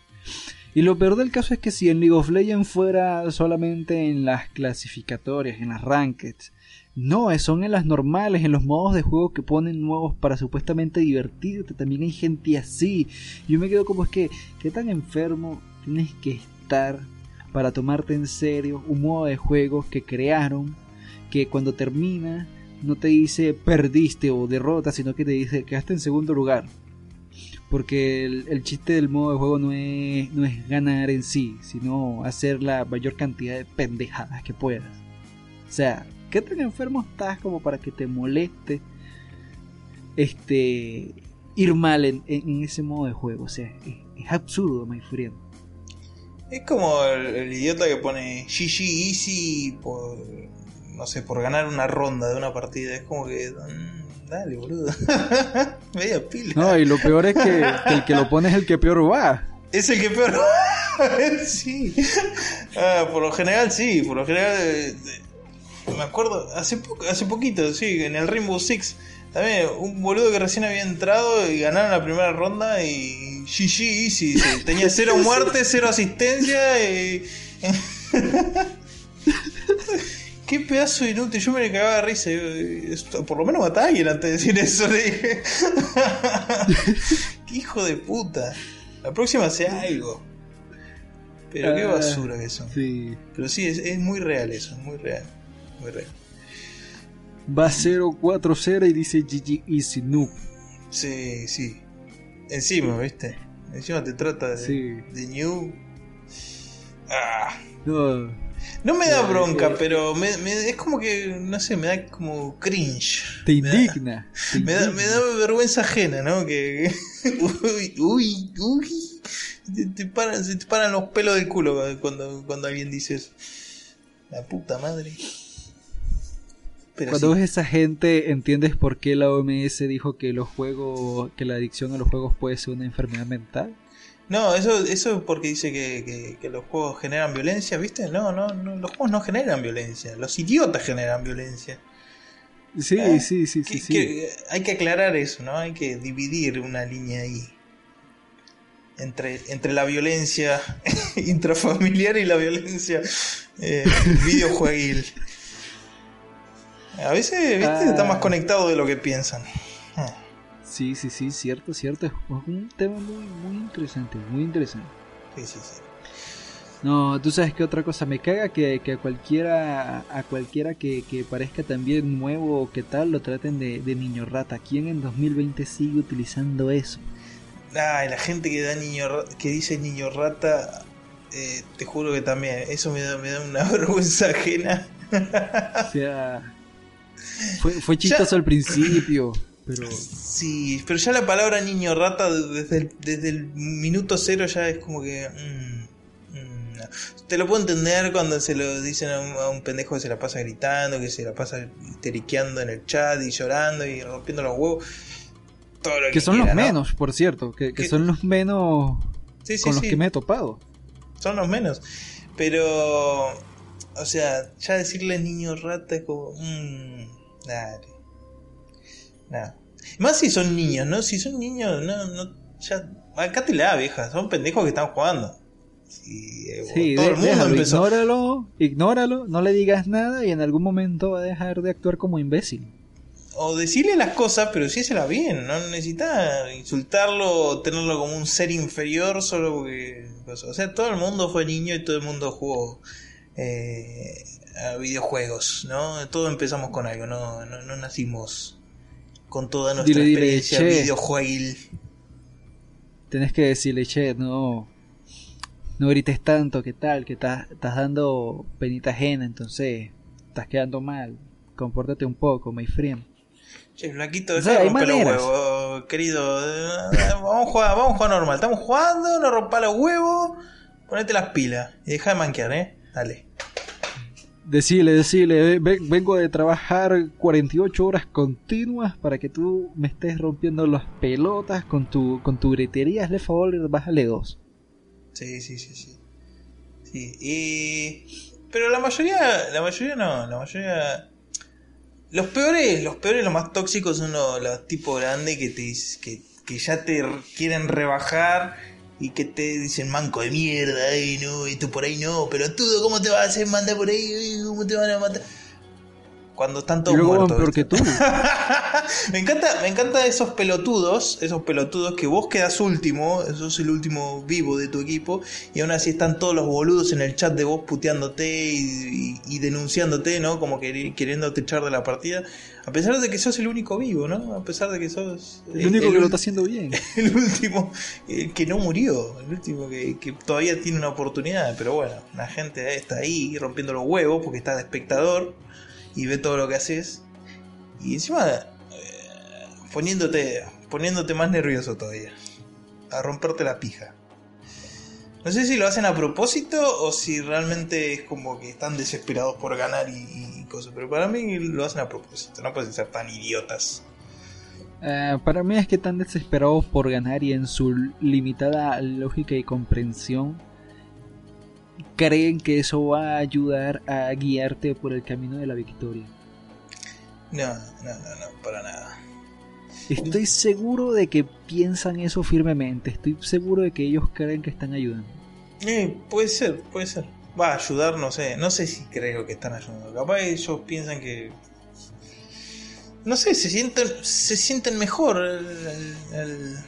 Y lo peor del caso es que si en League of Legends fuera solamente en las clasificatorias, en las rankeds, no, son en las normales, en los modos de juego que ponen nuevos para supuestamente divertirte. También hay gente así. Yo me quedo como es que, ¿qué tan enfermo tienes que estar para tomarte en serio un modo de juego que crearon, que cuando termina no te dice perdiste o derrota, sino que te dice quedaste en segundo lugar? Porque el, chiste del modo de juego no es, no es ganar en sí, sino hacer la mayor cantidad de pendejadas que puedas. O sea, ¿Qué tan enfermo estás como para que te moleste este ir mal en, ese modo de juego? O sea, es, absurdo, my friend. Es como el, idiota que pone GG Easy por, no sé, por ganar una ronda de una partida. Es como que... Mm, dale, boludo. Media pila. No, y lo peor es que, el que lo pone es el que peor va. Es el que peor va. sí. Ah, por lo general, sí. Por lo general... Eh, me acuerdo, hace, hace poquito, sí, en el Rainbow Six. También un boludo que recién había entrado y ganaron la primera ronda y GG Easy. Tenía cero muerte, cero asistencia y... Qué pedazo inútil, yo me le cagaba de risa. por lo menos matá a alguien antes de decir eso, le dije. qué hijo de puta. La próxima sea algo. Pero qué ah, basura que eso. Sí. Pero sí, es, es muy real eso, muy real. Muy real. Va 0-4-0 y dice GG Easy Noob. Sí, sí. Encima, ¿viste? Encima te trata de, de New. Ah. No. No me da bronca, pero me, es como que, no sé, me da como cringe. Te indigna. Me da, me, da, vergüenza ajena, ¿no? Que. uy, uy, uy. Te, paran, se te paran los pelos del culo cuando, cuando alguien dice eso. La puta madre. Cuando ves esa gente, entiendes por qué la OMS dijo que los juegos, que la adicción a los juegos puede ser una enfermedad mental. No, eso, eso porque dice que, que, los juegos generan violencia, ¿viste? No, no, no, los juegos no generan violencia, los idiotas generan violencia. Sí, ¿Eh? sí, sí, sí, sí. hay que aclarar eso, ¿no? Hay que dividir una línea ahí. Entre, entre la violencia intrafamiliar y la violencia eh, videojueguil. A veces, ¿viste? Está más ah. conectado de lo que piensan. Sí, sí, sí, cierto, cierto. Es un tema muy, muy interesante, muy interesante. Sí, sí, sí. No, tú sabes que otra cosa me caga que, que a cualquiera a cualquiera que, que, parezca también nuevo o que tal lo traten de, de, niño rata. ¿Quién en 2020 sigue utilizando eso? Ay, la gente que da niño que dice niño rata, eh, te juro que también eso me da, me da una vergüenza ajena. O sea, fue, fue chistoso al principio, pero... Sí, pero ya la palabra niño rata desde el, desde el minuto cero ya es como que... Mm, mm, Te lo puedo entender cuando se lo dicen a un, pendejo que se la pasa gritando, que se la pasa histeriqueando en el chat y llorando y rompiendo los huevos. Todo lo que, son los menos, por cierto, que, son los menos con los que me he topado. Son los menos. Pero, o sea, ya decirle niño rata es como... Mmm, Dale. Nada. Más si son niños, ¿no? Si son niños, no, no, ya. Acá te la vieja, son pendejos que están jugando. Eh, sí, todo el mundo empezó. Ignóralo, ignóralo, no le digas nada y en algún momento va a dejar de actuar como imbécil. O decirle las cosas, pero la bien, no necesita insultarlo o tenerlo como un ser inferior solo porque. Pues, o sea, todo el mundo fue niño y todo el mundo jugó. Eh, a videojuegos, ¿no? Todos empezamos con algo, no, no, nacimos con toda nuestra experiencia videojueguil. Tenés que decirle, che, no, no grites tanto, que tal, que estás, dando penita ajena, entonces estás quedando mal. Compórtate un poco, my friend. Che, flaquito, de romper los huevos, querido. Vamos a jugar, vamos a jugar normal. Estamos jugando, no rompa los huevos, ponete las pilas y deja de manquear, eh. Dale. Decile, decile, vengo de trabajar 48 horas continuas para que tú me estés rompiendo las pelotas con tu con tu gretería, hazle favor, bájale dos. Sí, sí, sí, sí. Sí, y... Pero la mayoría, la mayoría no, la mayoría... Los peores, los peores, los más tóxicos son los, los tipos grandes que, te, que, que ya te quieren rebajar y que te dicen manco de mierda, y no, y tú por ahí no, pero tú, ¿cómo te vas a hacer mandar por ahí? ¿Cómo te van a matar? Cuando están todos muertos. tú. me encanta, me encanta esos pelotudos, esos pelotudos que vos quedas último, sos el último vivo de tu equipo, y aún así están todos los boludos en el chat de vos puteándote y, denunciándote, ¿no? Como que, queriéndote echar de la partida. A pesar de que sos el único vivo, ¿no? A pesar de que sos... El, único que lo está haciendo bien. El último que no murió, el último que, que todavía tiene una oportunidad, pero bueno, la gente está ahí rompiendo los huevos porque está de espectador y ve todo lo que haces. Y encima eh, poniéndote, poniéndote más nervioso todavía. A romperte la pija. No sé si lo hacen a propósito o si realmente es como que están desesperados por ganar y, cosas. Pero para mí lo hacen a propósito. No pueden ser tan idiotas. Eh, para mí es que están desesperados por ganar y en su limitada lógica y comprensión creen que eso va a ayudar a guiarte por el camino de la victoria. No, no, no, no, para nada. Estoy seguro de que piensan eso firmemente. Estoy seguro de que ellos creen que están ayudando. Eh, puede ser, puede ser. Va a ayudar, no sé. No sé si creo que están ayudando. Capaz ellos piensan que. No sé, se sienten, se sienten mejor al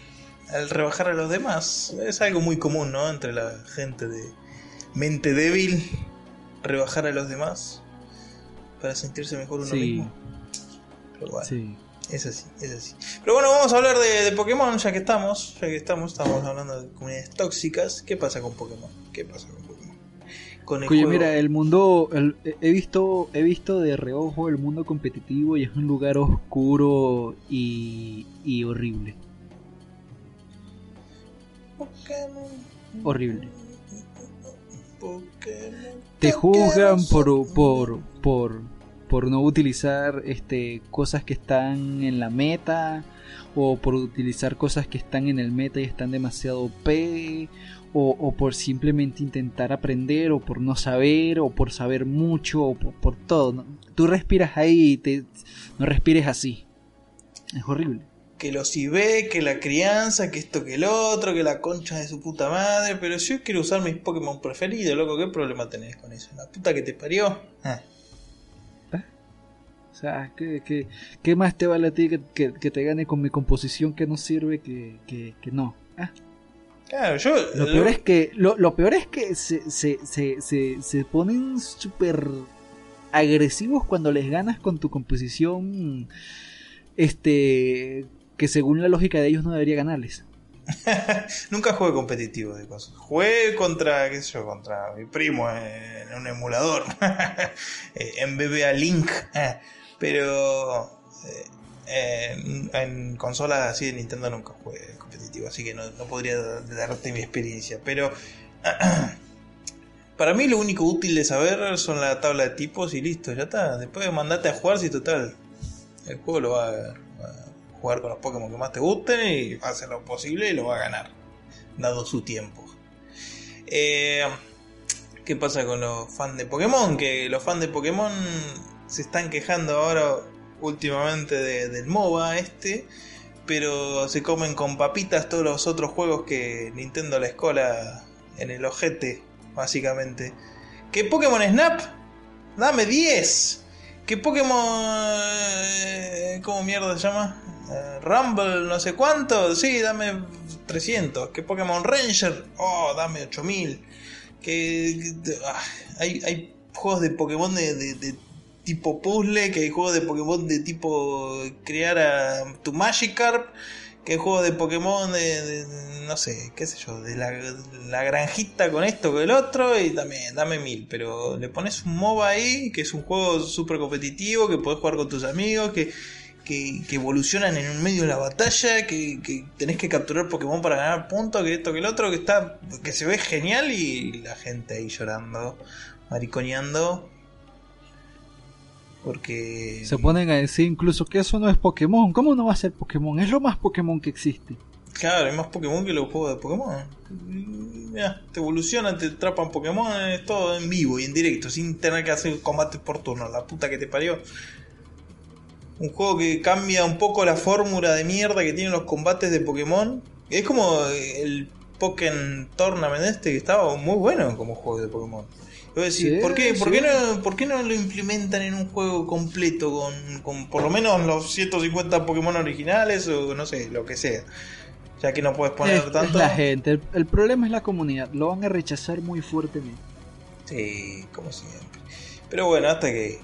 rebajar a los demás. Es algo muy común, ¿no? Entre la gente de mente débil. Rebajar a los demás. Para sentirse mejor uno mismo. Pero bueno. Sí. Es así, es así. Pero bueno, vamos a hablar de, Pokémon, ya que estamos, ya que estamos, estamos hablando de comunidades tóxicas. ¿Qué pasa con Pokémon? ¿Qué pasa con Pokémon? Con Oye, mira, el mundo, he visto, he visto de reojo el mundo competitivo y es un lugar oscuro y, y horrible. Pokémon. Horrible. Te juzgan por, por, por por no utilizar este, cosas que están en la meta o por utilizar cosas que están en el meta y están demasiado P o, por simplemente intentar aprender o por no saber o por saber mucho o por, todo. Tú respiras ahí y te, no respires así. Es horrible. Que los IB, que la crianza, que esto, que el otro, que la concha de su puta madre. Pero si yo quiero usar mis Pokémon preferidos, loco, ¿qué problema tenés con eso? La puta que te parió. Ah. O sea, ¿qué, qué, más te vale a ti que, te gane con mi composición que no sirve que, que, no? ¿Ah? Claro, yo... Lo, peor es que, lo, peor es que se, se, se, se, ponen súper agresivos cuando les ganas con tu composición este que según la lógica de ellos no debería ganarles. Nunca jugué competitivo de cosas. Jugué contra, qué sé yo, contra mi primo en, un emulador. en BBA Link. Pero eh, en, consolas así de Nintendo nunca jugué competitivo, así que no, podría darte mi experiencia. Pero para mí lo único útil de saber son la tabla de tipos y listo, ya está. Después mandate a jugar si total el juego lo va a, jugar con los Pokémon que más te gusten y hacer lo posible y lo va a ganar, dado su tiempo. Eh, ¿Qué pasa con los fans de Pokémon? Que los fans de Pokémon se están quejando ahora últimamente del MOBA este, pero se comen con papitas todos los otros juegos que Nintendo la escola en el ojete, básicamente. ¿Qué Pokémon Snap? Dame 10. ¿Qué Pokémon... Eh, ¿Cómo mierda se llama? Eh, Rumble, no sé cuánto. Sí, dame 300. ¿Qué Pokémon Ranger? Oh, dame 8000. Que... Ah, hay, hay juegos de Pokémon de tipo puzzle, que hay juegos de Pokémon de tipo crear a tu Magikarp, que hay juegos de Pokémon de, no sé, qué sé yo, de la, granjita con esto, con el otro, y también dame mil, pero le pones un MOBA ahí, que es un juego súper competitivo, que podés jugar con tus amigos, que, que, evolucionan en un medio de la batalla, que, que, tenés que capturar Pokémon para ganar puntos, que esto, que el otro, que está, que se ve genial y la gente ahí llorando, mariconeando, porque. Se ponen a decir incluso que eso no es Pokémon. ¿Cómo no va a ser Pokémon? Es lo más Pokémon que existe. Claro, hay más Pokémon que los juegos de Pokémon. Ya, te evolucionan, te atrapan Pokémon, es todo en vivo y en directo, sin tener que hacer combates por turno. La puta que te parió. Un juego que cambia un poco la fórmula de mierda que tienen los combates de Pokémon. Es como el Pokémon Tournament este que estaba muy bueno como juego de Pokémon. ¿por, qué, ¿por, qué no, ¿por qué no lo implementan en un juego completo con, con por lo menos los 150 Pokémon originales o no sé, lo que sea? Ya que no puedes poner tanto. la gente, el, problema es la comunidad, lo van a rechazar muy fuertemente. Sí, como siempre. Pero bueno, hasta que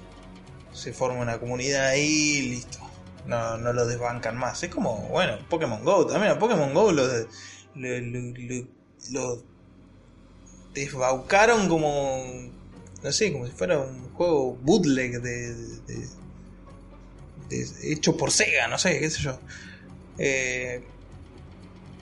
se forme una comunidad ahí, listo. No, no lo desbancan más. Es como, bueno, Pokémon Go también. A Pokémon Go lo, lo, lo, lo desbaucaron como no sé, como si fuera un juego bootleg de, hecho por Sega, no sé, qué sé yo. Eh,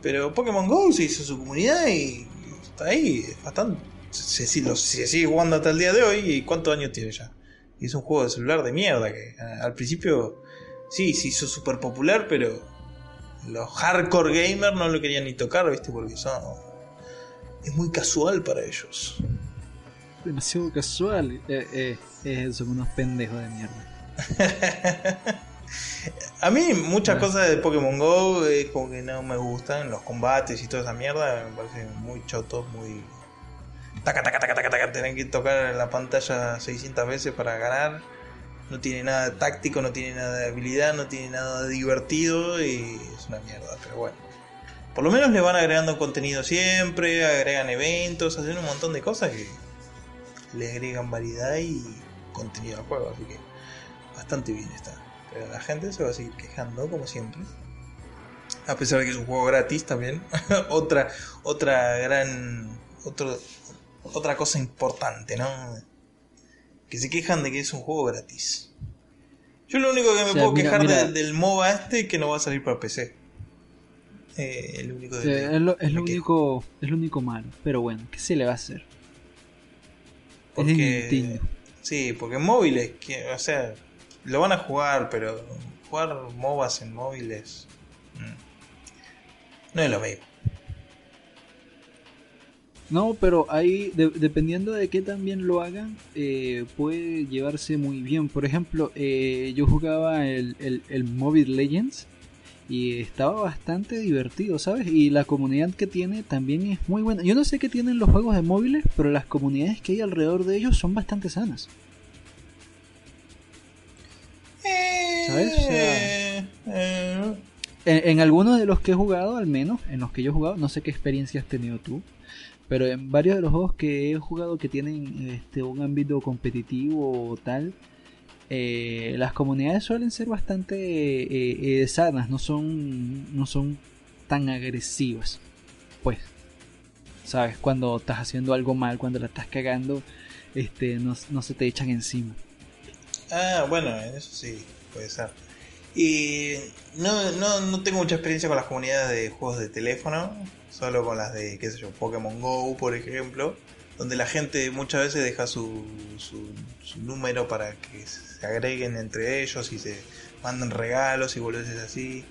pero Pokémon Go se hizo su comunidad y está ahí, bastante. Se, sigue jugando hasta el día de hoy y cuántos años tiene ya. Y es un juego de celular de mierda que al principio sí, se hizo súper popular, pero los hardcore gamers no lo querían ni tocar, ¿viste? Porque son. Es muy casual para ellos. Demasiado casual. Eh, eh, son unos pendejos de mierda. A mí muchas cosas de Pokémon Go es como que no me gustan, los combates y toda esa mierda me parecen muy chotos, muy... Taca, taca, taca, taca, taca, tienen que tocar la pantalla 600 veces para ganar. No tiene nada de táctico, no tiene nada de habilidad, no tiene nada de divertido y es una mierda, pero bueno. Por lo menos le van agregando contenido siempre, agregan eventos, hacen un montón de cosas que le agregan variedad y contenido al juego, así que bastante bien está. Pero la gente se va a seguir quejando, como siempre. A pesar de que es un juego gratis también. otra, otra gran. Otro, otra cosa importante, ¿no? Que se quejan de que es un juego gratis. Yo lo único que me puedo quejar del MOBA este es que no va a salir para PC. Eh, el único es, lo, único es lo único malo. Pero bueno, ¿qué se le va a hacer? Porque, sí, porque móviles, que, o sea, lo van a jugar, pero jugar MOBAs en móviles mm, no es lo mismo. No, pero ahí, dependiendo de qué también lo hagan, eh, puede llevarse muy bien. Por ejemplo, eh, yo jugaba el, el, el Mobile Legends y estaba bastante divertido, ¿sabes? Y la comunidad que tiene también es muy buena. Yo no sé qué tienen los juegos de móviles, pero las comunidades que hay alrededor de ellos son bastante sanas. ¿Sabes? Eh, eh. en, algunos de los que he jugado, al menos, en los que yo he jugado, no sé qué experiencia has tenido tú, pero en varios de los juegos que he jugado que tienen este, un ámbito competitivo o tal, eh, las comunidades suelen ser bastante sanas, no son, no son tan agresivas. Pues, ¿sabes? Cuando estás haciendo algo mal, cuando la estás cagando, este, no, no se te echan encima. Ah, bueno, eso sí, puede ser. Y no, no, no tengo mucha experiencia con las comunidades de juegos de teléfono, solo con las de, qué sé yo, Pokémon Go, por ejemplo, donde la gente muchas veces deja su, su, su número para que se agreguen entre ellos y se manden regalos y boludeces así,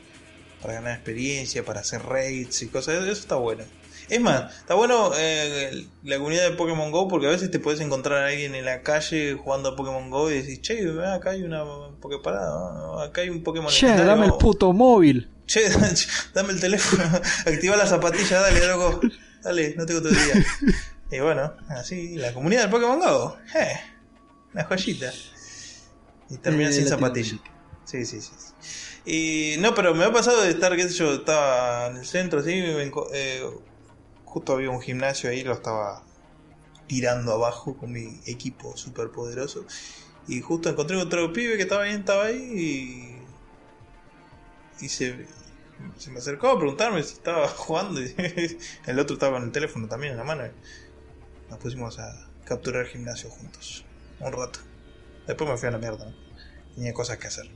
para ganar experiencia, para hacer raids y cosas, eso está bueno. Es más, está bueno eh, la comunidad de Pokémon Go porque a veces te puedes encontrar a alguien en la calle jugando a Pokémon Go y decís, che, acá hay una Poképarada, acá hay un Pokémon Che, dame el puto móvil. Che, dame el teléfono, activa la zapatilla, dale, loco. Dale, no tengo todo el día. Y bueno, así, la comunidad del Pokémon Go. Eh, una joyita. Y termina sin zapatilla. Sí, sí, sí. Y no, pero me ha pasado de estar, qué sé yo, estaba en el centro, así, eh, justo había un gimnasio ahí, lo estaba tirando abajo con mi equipo super poderoso. Y justo encontré otro pibe que estaba ahí, estaba ahí y, se, se me acercó a preguntarme si estaba jugando. Y el otro estaba con el teléfono también en la mano. nos pusimos a capturar el gimnasio juntos. Un rato. Después me fui a la mierda. Tenía cosas que hacer.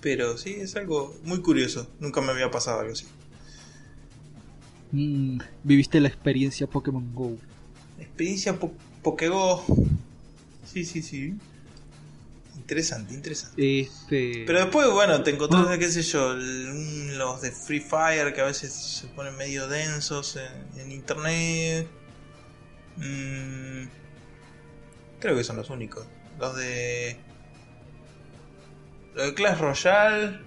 Pero sí, es algo muy curioso. Nunca me había pasado algo así. Mm, viviste la experiencia Pokémon Go. Experiencia po Pokego. Sí, sí, sí. Interesante, interesante. Este... Pero después, bueno, te encontrás, qué sé yo, los de Free Fire que a veces se ponen medio densos en, internet. Mm, creo que son los únicos. Los de. Los de Clash Royale.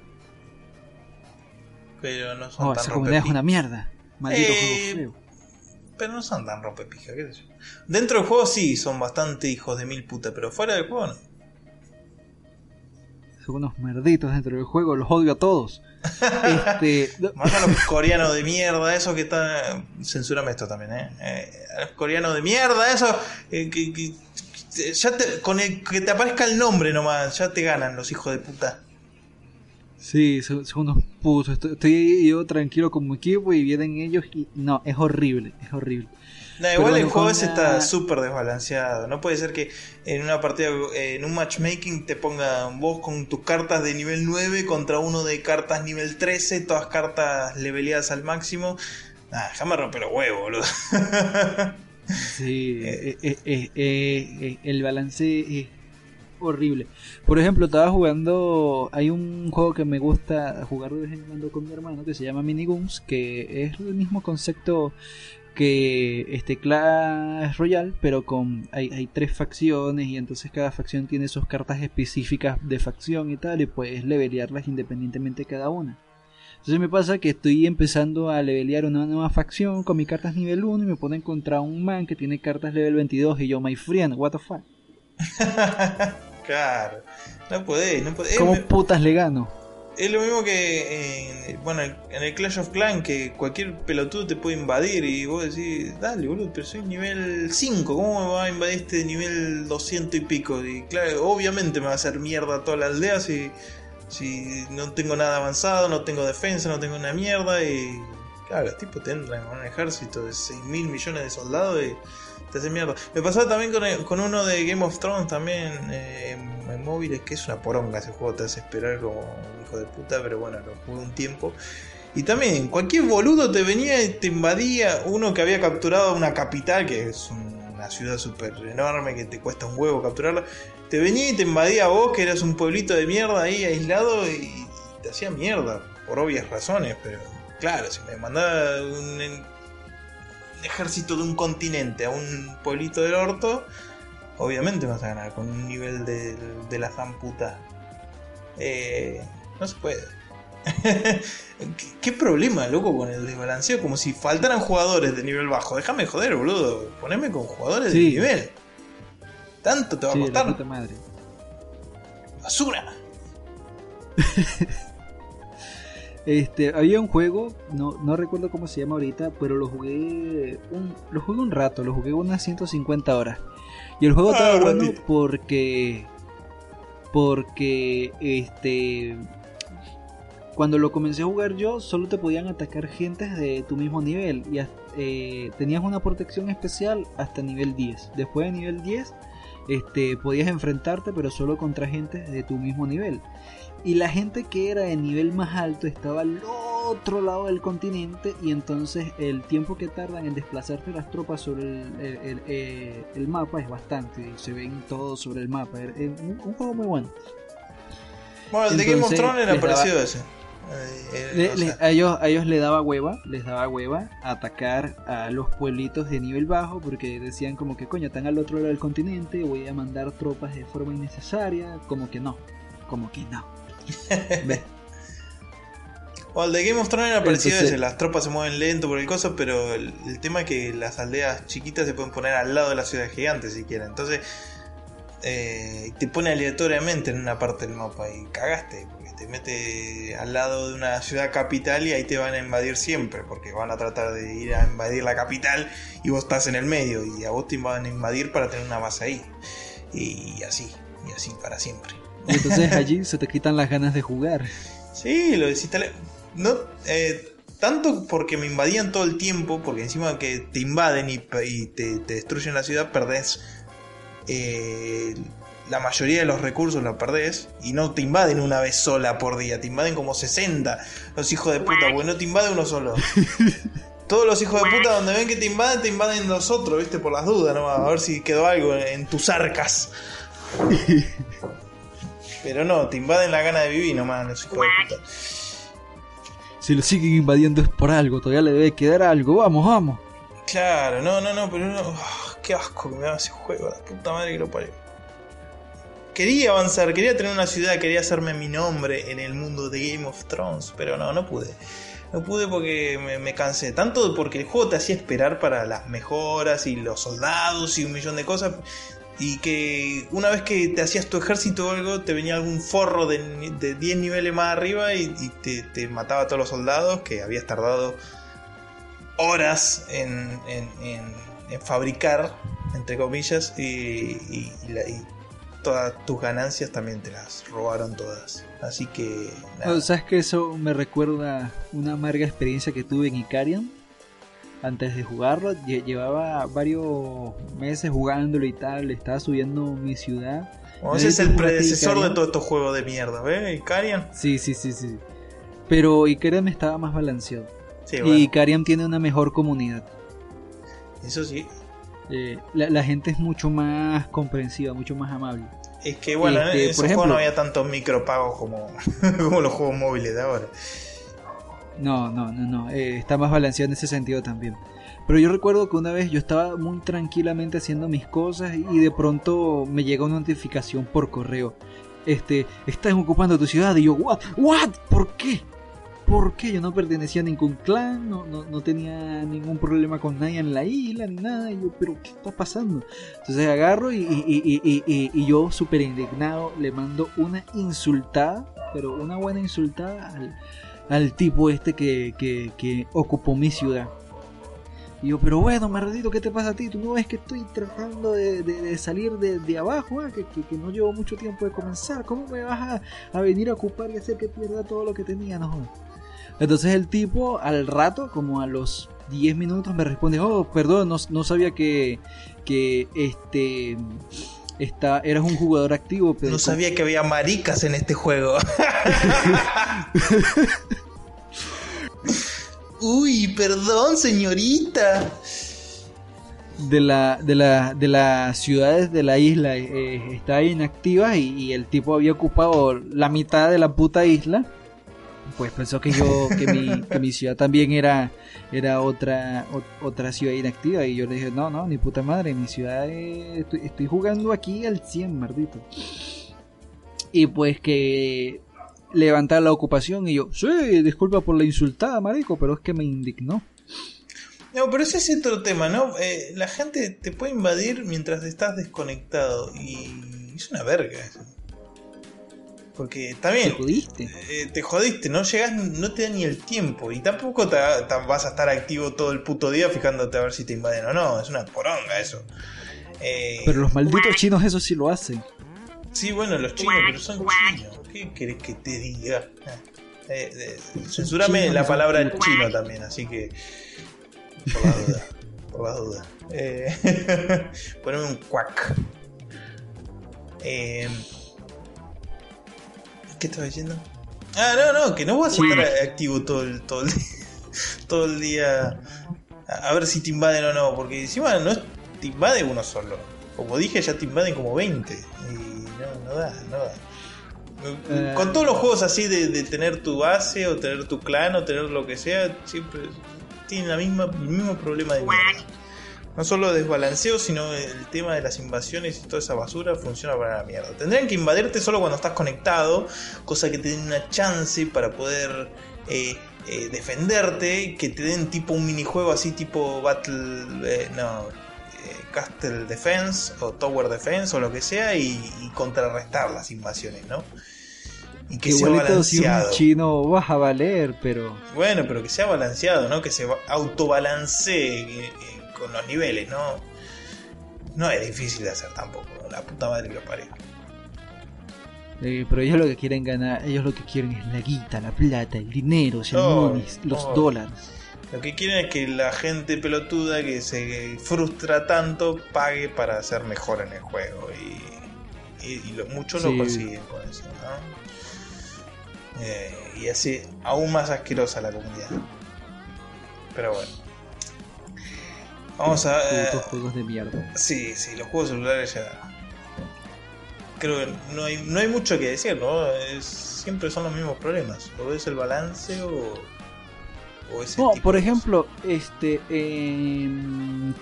Pero no son oh, esa comunidad es una mierda. Maldito eh, Pero no son tan rompepija, qué sé yo. Dentro del juego sí, son bastante hijos de mil putas, pero fuera del juego no. Son unos merditos dentro del juego, los odio a todos. este... Más a los coreanos de mierda, eso que está. Censúrame esto también, ¿eh? eh a los coreanos de mierda, eso. Eh, que, ya te, con el que te aparezca el nombre nomás, ya te ganan los hijos de puta. Sí, son, unos putos. Estoy, yo tranquilo con mi equipo y vienen ellos y no, es horrible, es horrible. No, igual el juego ese está súper desbalanceado. No puede ser que en una partida, en un matchmaking, te pongan vos con tus cartas de nivel 9 contra uno de cartas nivel 13, todas cartas leveleadas al máximo. Ah, déjame romper los huevos, boludo. sí, eh. Eh, eh, el balance es horrible. Por ejemplo, estaba jugando. Hay un juego que me gusta jugar de vez en cuando con mi hermano que se llama Miniguns, que es el mismo concepto que este Clash Royale, pero con hay, hay, tres facciones y entonces cada facción tiene sus cartas específicas de facción y tal, y puedes levelearlas independientemente cada una. Entonces me pasa que estoy empezando a levelear una nueva facción con mis cartas nivel 1 y me puedo encontrar un man que tiene cartas level 22 y yo, my friend, what the fuck. claro, no podés, no podés. ¿Cómo putas le gano? Es lo mismo que en, bueno, en el Clash of Clans, que cualquier pelotudo te puede invadir y vos decís, dale, boludo, pero soy nivel 5, ¿cómo me va a invadir este nivel 200 y pico? Y claro, obviamente me va a hacer mierda toda la aldea si, si no tengo nada avanzado, no tengo defensa, no tengo una mierda y... Claro, los tipos tendrán un ejército de 6 mil millones de soldados y te hacen mierda. Me pasaba también con, uno de Game of Thrones también eh, en, móviles, que es una poronga ese juego, te hace esperar como de puta, pero bueno, lo jugué un tiempo. Y también, cualquier boludo te venía y te invadía uno que había capturado una capital, que es una ciudad súper enorme, que te cuesta un huevo capturarla. Te venía y te invadía a vos, que eras un pueblito de mierda ahí aislado, y te hacía mierda, por obvias razones, pero claro, si me mandaba un, ejército de un continente a un pueblito del orto, obviamente vas a ganar con un nivel de, de la zamputa. Eh, no se puede. ¿Qué, problema, loco, con el desbalanceo? Como si faltaran jugadores de nivel bajo. Déjame joder, boludo. Poneme con jugadores de nivel. Tanto te va a costar. madre. Basura. este, había un juego, no, no recuerdo cómo se llama ahorita, pero lo jugué un, lo jugué un rato, lo jugué unas 150 horas. Y el juego estaba ah, bueno porque porque este cuando lo comencé a jugar yo, solo te podían atacar gentes de tu mismo nivel y eh, tenías una protección especial hasta nivel 10. Después de nivel 10, este, podías enfrentarte, pero solo contra gente de tu mismo nivel. Y la gente que era de nivel más alto estaba al otro lado del continente y entonces el tiempo que tardan en desplazarse las tropas sobre el, eh, mapa es bastante. Se ven todos sobre el mapa. Es un, juego muy bueno. Bueno, el de Game of Thrones era parecido a ese a, ellos, a ellos les daba hueva, les daba hueva atacar a los pueblitos de nivel bajo porque decían como que coño, están al otro lado del continente, voy a mandar tropas de forma innecesaria, como que no, como que no. O el de Game of Thrones era parecido ese, las tropas se mueven lento por el coso, pero el, tema es que las aldeas chiquitas se pueden poner al lado de la ciudad gigante si quieren. Entonces eh, te pone aleatoriamente en una parte del mapa y cagaste te mete al lado de una ciudad capital y ahí te van a invadir siempre, porque van a tratar de ir a invadir la capital y vos estás en el medio y a vos te van a invadir para tener una base ahí. Y así, y así para siempre. Y entonces allí se te quitan las ganas de jugar. Sí, lo desinstale. No, eh, tanto porque me invadían todo el tiempo, porque encima que te invaden y, te, destruyen la ciudad, perdés eh, la mayoría de los recursos los perdés y no te invaden una vez sola por día, te invaden como 60 los hijos de puta, porque no te invade uno solo. Todos los hijos de puta donde ven que te invaden, te invaden los otros, viste, por las dudas, ¿no? A ver si quedó algo en tus arcas. Pero no, te invaden la gana de vivir nomás, los hijos de puta. Si lo siguen invadiendo es por algo, todavía le debe quedar algo, vamos, vamos. Claro, no, no, no, pero no. Ah, qué asco que me da ese juego, la puta madre que lo parió quería avanzar, quería tener una ciudad, quería hacerme mi nombre en el mundo de Game of Thrones, pero no, no pude. No pude porque me, cansé. Tanto porque el juego te hacía esperar para las mejoras y los soldados y un millón de cosas. Y que una vez que te hacías tu ejército o algo, te venía algún forro de, 10 niveles más arriba y, te, mataba a todos los soldados que habías tardado horas en, fabricar, entre comillas, y, y, todas tus ganancias también te las robaron todas. Así que. ¿Sabes que eso me recuerda una amarga experiencia que tuve en Icarian? Antes de jugarlo, llevaba varios meses jugándolo y tal, estaba subiendo mi ciudad. ese es el predecesor de todos estos juegos de mierda, ¿ves? ¿Icarian? Sí, sí, sí, sí. Pero Icarian estaba más balanceado. Y Icarian tiene una mejor comunidad. Eso sí. Eh, la, gente es mucho más comprensiva, mucho más amable. Es que bueno, este, en ese juego no había tantos micropagos como, como los juegos móviles de ahora. No, no, no, no. Eh, está más balanceado en ese sentido también. Pero yo recuerdo que una vez yo estaba muy tranquilamente haciendo mis cosas y de pronto me llega una notificación por correo. Este, estás ocupando tu ciudad y yo, what, what, ¿por qué? ¿Por qué? Yo no pertenecía a ningún clan, no, no, tenía ningún problema con nadie en la isla ni nada. Y yo, pero ¿qué está pasando? Entonces agarro y, y yo súper indignado le mando una insultada, pero una buena insultada al, al tipo este que, que, ocupó mi ciudad. Y yo, pero bueno, Mardito, ¿qué te pasa a ti? ¿Tú no ves que estoy tratando de, salir de, abajo? Ah? Que, no llevo mucho tiempo de comenzar. ¿Cómo me vas a, venir a ocupar y hacer que pierda todo lo que tenía? No. Entonces el tipo, al rato, como a los 10 minutos, me responde, oh, perdón, no, no sabía que, que este Está, eras un jugador activo. Pero no sabía que había maricas en este juego. Uy, perdón, señorita. De, la, de, la, de las ciudades de la isla eh, está inactiva y, y, el tipo había ocupado la mitad de la puta isla pues pensó que yo, que mi, que mi ciudad también era, era otra, otra ciudad inactiva. Y yo le dije, no, no, ni puta madre, mi ciudad estoy, jugando aquí al 100, maldito. Y pues que levantar la ocupación y yo, sí, disculpa por la insultada, marico, pero es que me indignó. No, pero ese es otro tema, ¿no? Eh, la gente te puede invadir mientras estás desconectado y es una verga eso. Porque también. Te jodiste. Eh, te jodiste, no llegas, no te da ni el tiempo. Y tampoco te, vas a estar activo todo el puto día fijándote a ver si te invaden o no. Es una poronga eso. Eh, pero los malditos chinos eso sí lo hacen. Sí, bueno, los chinos, pero son chinos. ¿Qué querés que te diga? Eh, censurame la palabra chino también, así que. Por la duda. Por la duda. poneme un cuac. Eh, ¿Qué estaba diciendo? Ah, no, no, que no vas a estar activo todo el, todo el, todo el día a ver si te invaden o no, porque encima no es, te invade uno solo. Como dije, ya te invaden como 20. Y no, no da, no da. Eh. Con todos los juegos así de, tener tu base o tener tu clan o tener lo que sea, siempre tienen la misma, el mismo problema de mierda no solo desbalanceo, sino el tema de las invasiones y toda esa basura funciona para la mierda. Tendrían que invaderte solo cuando estás conectado, cosa que te den una chance para poder eh, eh, defenderte, que te den tipo un minijuego así tipo Battle, eh, no, Castle Defense o Tower Defense o lo que sea y, contrarrestar las invasiones, ¿no? Y que sea balanceado. Si chino vas a valer, pero. Bueno, pero que sea balanceado, ¿no? Que se autobalancee con los niveles, ¿no? No es difícil de hacer tampoco, la puta madre que lo parió. Eh, pero ellos lo que quieren ganar, ellos lo que quieren es la guita, la plata, el dinero, los dólares. Lo que quieren es que la gente pelotuda que se frustra tanto pague para ser mejor en el juego. Y, y, lo, muchos lo consiguen con eso, ¿no? Eh, y así aún más asquerosa la comunidad. Pero bueno. Vamos a. Eh, juegos de mierda. Sí, sí, los juegos celulares ya. Creo que no hay, no hay mucho que decir, ¿no? Es, siempre son los mismos problemas. O es el balance o. o ese no, por ejemplo, este.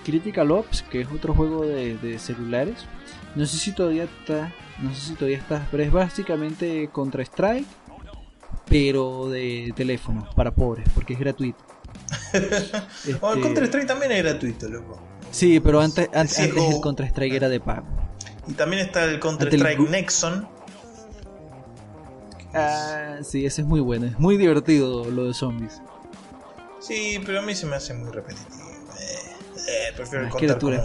Critical Ops, que es otro juego de, de celulares. No sé si todavía está. No sé si todavía está. Pero es básicamente Contra Strike. Pero de teléfono, para pobres, porque es gratuito. el Counter Strike también es gratuito, loco. Sí, pero antes, antes, el Counter Strike era de pago. Y también está el Counter Strike Nexon. Ah, sí, ese es muy bueno. Es muy divertido lo de zombies. Sí, pero a mí se me hace muy repetitivo. Eh, eh, prefiero el es que tú eres,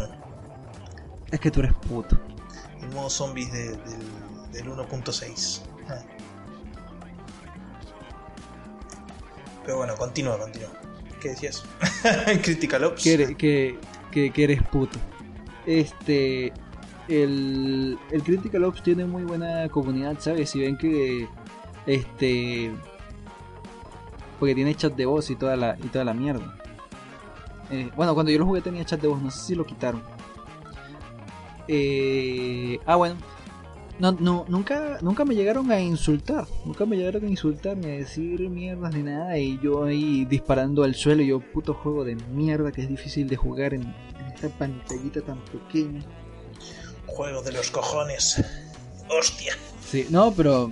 Es que tú eres puto. El modo zombies del, del 1.6. Pero bueno, continúa, continúa. ¿Qué decías? Critical Ops. Que, que, que, eres puto. Este. El, el Critical Ops tiene muy buena comunidad, ¿sabes? Si ven que. Este. Porque tiene chat de voz y toda la, y toda la mierda. Eh, bueno, cuando yo lo jugué tenía chat de voz, no sé si lo quitaron. Eh, ah, bueno, no, no, nunca, nunca me llegaron a insultar. Nunca me llegaron a insultar ni a decir mierdas ni nada. Y yo ahí disparando al suelo. Yo, puto juego de mierda que es difícil de jugar en, esta pantallita tan pequeña. Juego de los cojones. Hostia. Sí, no, pero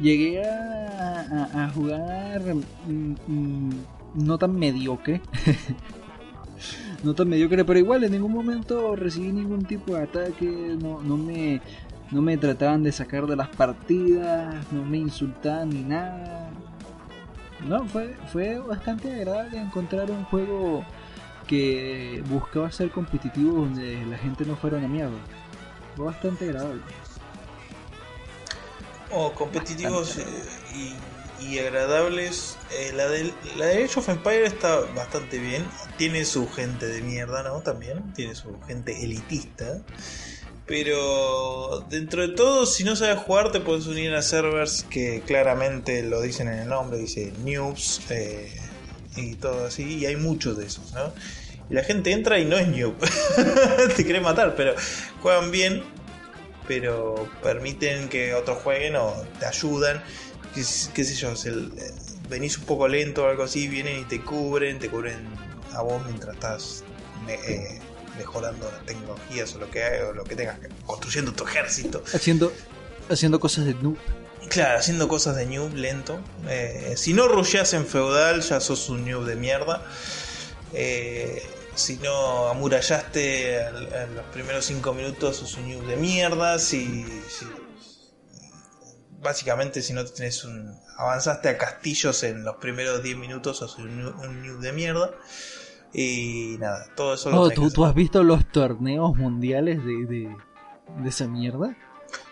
llegué a, a, jugar mm, mm, no tan mediocre. no tan mediocre, pero igual en ningún momento recibí ningún tipo de ataque. No, no me no me trataban de sacar de las partidas, no me insultaban ni nada. No, fue, fue bastante agradable encontrar un juego que buscaba ser competitivo donde la gente no fuera una mierda. Fue bastante agradable. Oh, competitivos eh, y, agradables. Eh, la, de, la de Age of Empire está bastante bien. Tiene su gente de mierda, ¿no? También. Tiene su gente elitista. Pero dentro de todo, si no sabes jugar, te puedes unir a servers que claramente lo dicen en el nombre, dice noobs eh, y todo así, y hay muchos de esos, ¿no? Y la gente entra y no es noob, te quiere matar, pero juegan bien, pero permiten que otros jueguen o te ayudan, qué, sé yo, eh, venís un poco lento o algo así, vienen y te cubren, te cubren a vos mientras estás... Eh, mejorando las tecnologías o lo que o lo que tengas, construyendo tu ejército. Haciendo, haciendo cosas de noob. Claro, haciendo cosas de noob lento. Eh, si no rusheas en feudal, ya sos un noob de mierda. Eh, si no amurallaste en los primeros 5 minutos, sos un noob de mierda. Si, básicamente, si no tenés un. avanzaste a castillos en los primeros 10 minutos, sos un, un noob de mierda. Y nada, todo eso lo oh, ¿tú, ¿tú, has visto los torneos mundiales de, de, esa mierda?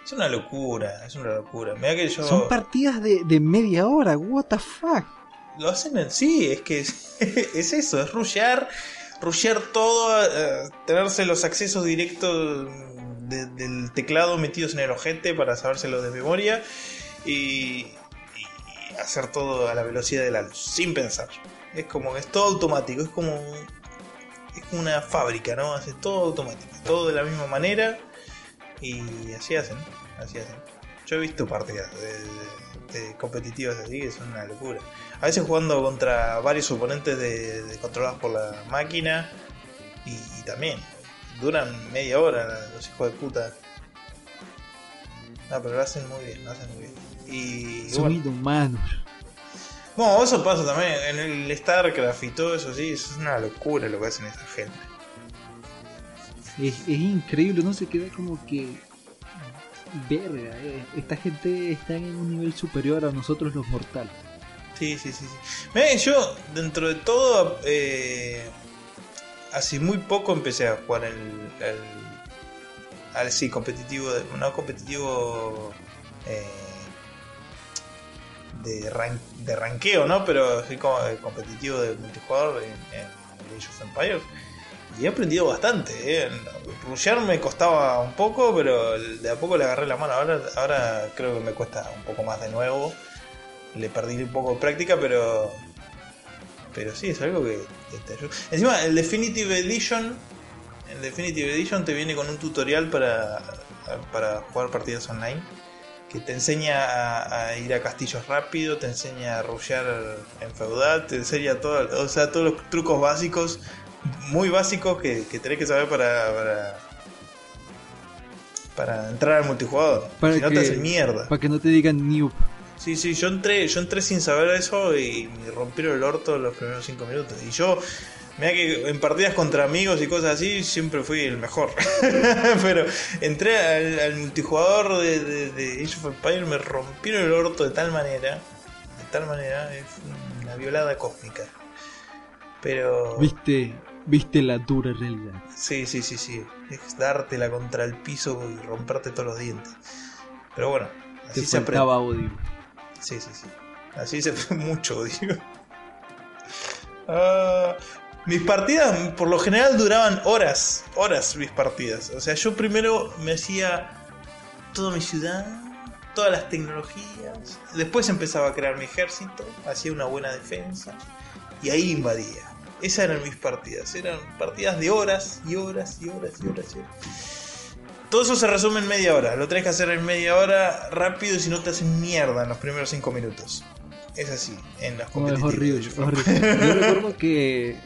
Es una locura, es una locura. Mira que yo... Son partidas de, de media hora, what the fuck. Lo hacen en sí, es que es, eso, es rushear, rushear todo, eh, tenerse los accesos directos del teclado metidos en el ojete para sabérselo de memoria y, y hacer todo a la velocidad de la luz, sin pensar. Es como, es todo automático, es como, es como una fábrica, ¿no? Hace todo automático, todo de la misma manera y así hacen, así hacen. Yo he visto partidas de, competitivas así que son una locura. A veces jugando contra varios oponentes de, controlados por la máquina y, también duran media hora los hijos de puta. No, pero lo hacen muy bien, lo hacen muy bien. Y, son humanos. Bueno, eso pasa también en el StarCraft y todo eso, sí, es una locura lo que hacen esa gente. Es, increíble, no se queda como que. Verga, eh. esta gente está en un nivel superior a nosotros los mortales. Sí, sí, sí. sí. yo, dentro de todo, eh, hace muy poco empecé a jugar el. el al sí, competitivo, no competitivo. Eh, de, de ranqueo, ¿no? Pero soy como competitivo de multijugador en, Age of Empires. Y he aprendido bastante. ¿eh? Rushear me costaba un poco, pero de a poco le agarré la mano. Ahora, ahora creo que me cuesta un poco más de nuevo. Le perdí un poco de práctica, pero. Pero sí, es algo que te ayuda. Encima, el Definitive Edition. El Definitive Edition te viene con un tutorial para, para jugar partidas online que te enseña a, ir a castillos rápido, te enseña a rushear en feudal, te enseña todo, o sea, todos los trucos básicos, muy básicos que, que tenés que saber para, para, entrar al multijugador. Para si no te hacen mierda. Para que no te digan noob. Sí, sí, yo entré, yo entré sin saber eso y me rompieron el orto los primeros cinco minutos. Y yo Mira que en partidas contra amigos y cosas así siempre fui el mejor. Pero entré al, multijugador de, de, Age of Empires, me rompieron el orto de tal manera. De tal manera, es una violada cósmica. Pero. Viste, viste la dura realidad. Sí, sí, sí, sí. Es dártela contra el piso y romperte todos los dientes. Pero bueno, así se aprende. odio. Sí, sí, sí. Así se fue mucho odio. Ah, mis partidas, por lo general, duraban horas. Horas mis partidas. O sea, yo primero me hacía toda mi ciudad, todas las tecnologías. Después empezaba a crear mi ejército, hacía una buena defensa. Y ahí invadía. Esas eran mis partidas. Eran partidas de horas y horas y horas y horas y horas. Todo eso se resume en media hora. Lo tenés que hacer en media hora rápido y si no te hacen mierda en los primeros cinco minutos. Es así, en las competitivas. es horrible, es horrible. Yo recuerdo que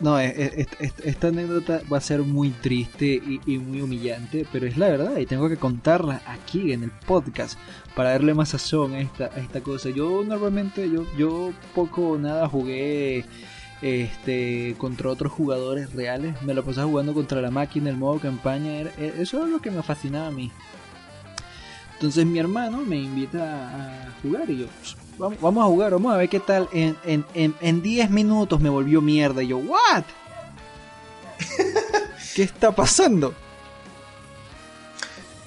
no, esta anécdota va a ser muy triste y, muy humillante, pero es la verdad y tengo que contarla aquí en el podcast para darle más sazón a esta, a esta cosa. Yo normalmente, yo, yo poco o nada jugué este contra otros jugadores reales, me lo pasaba jugando contra la máquina, el modo campaña, eso es lo que me fascinaba a mí. Entonces mi hermano me invita a jugar y yo, pues, vamos, a jugar, vamos a ver qué tal. En, en, en, 10 minutos me volvió mierda. Y yo, ¿what? ¿Qué está pasando?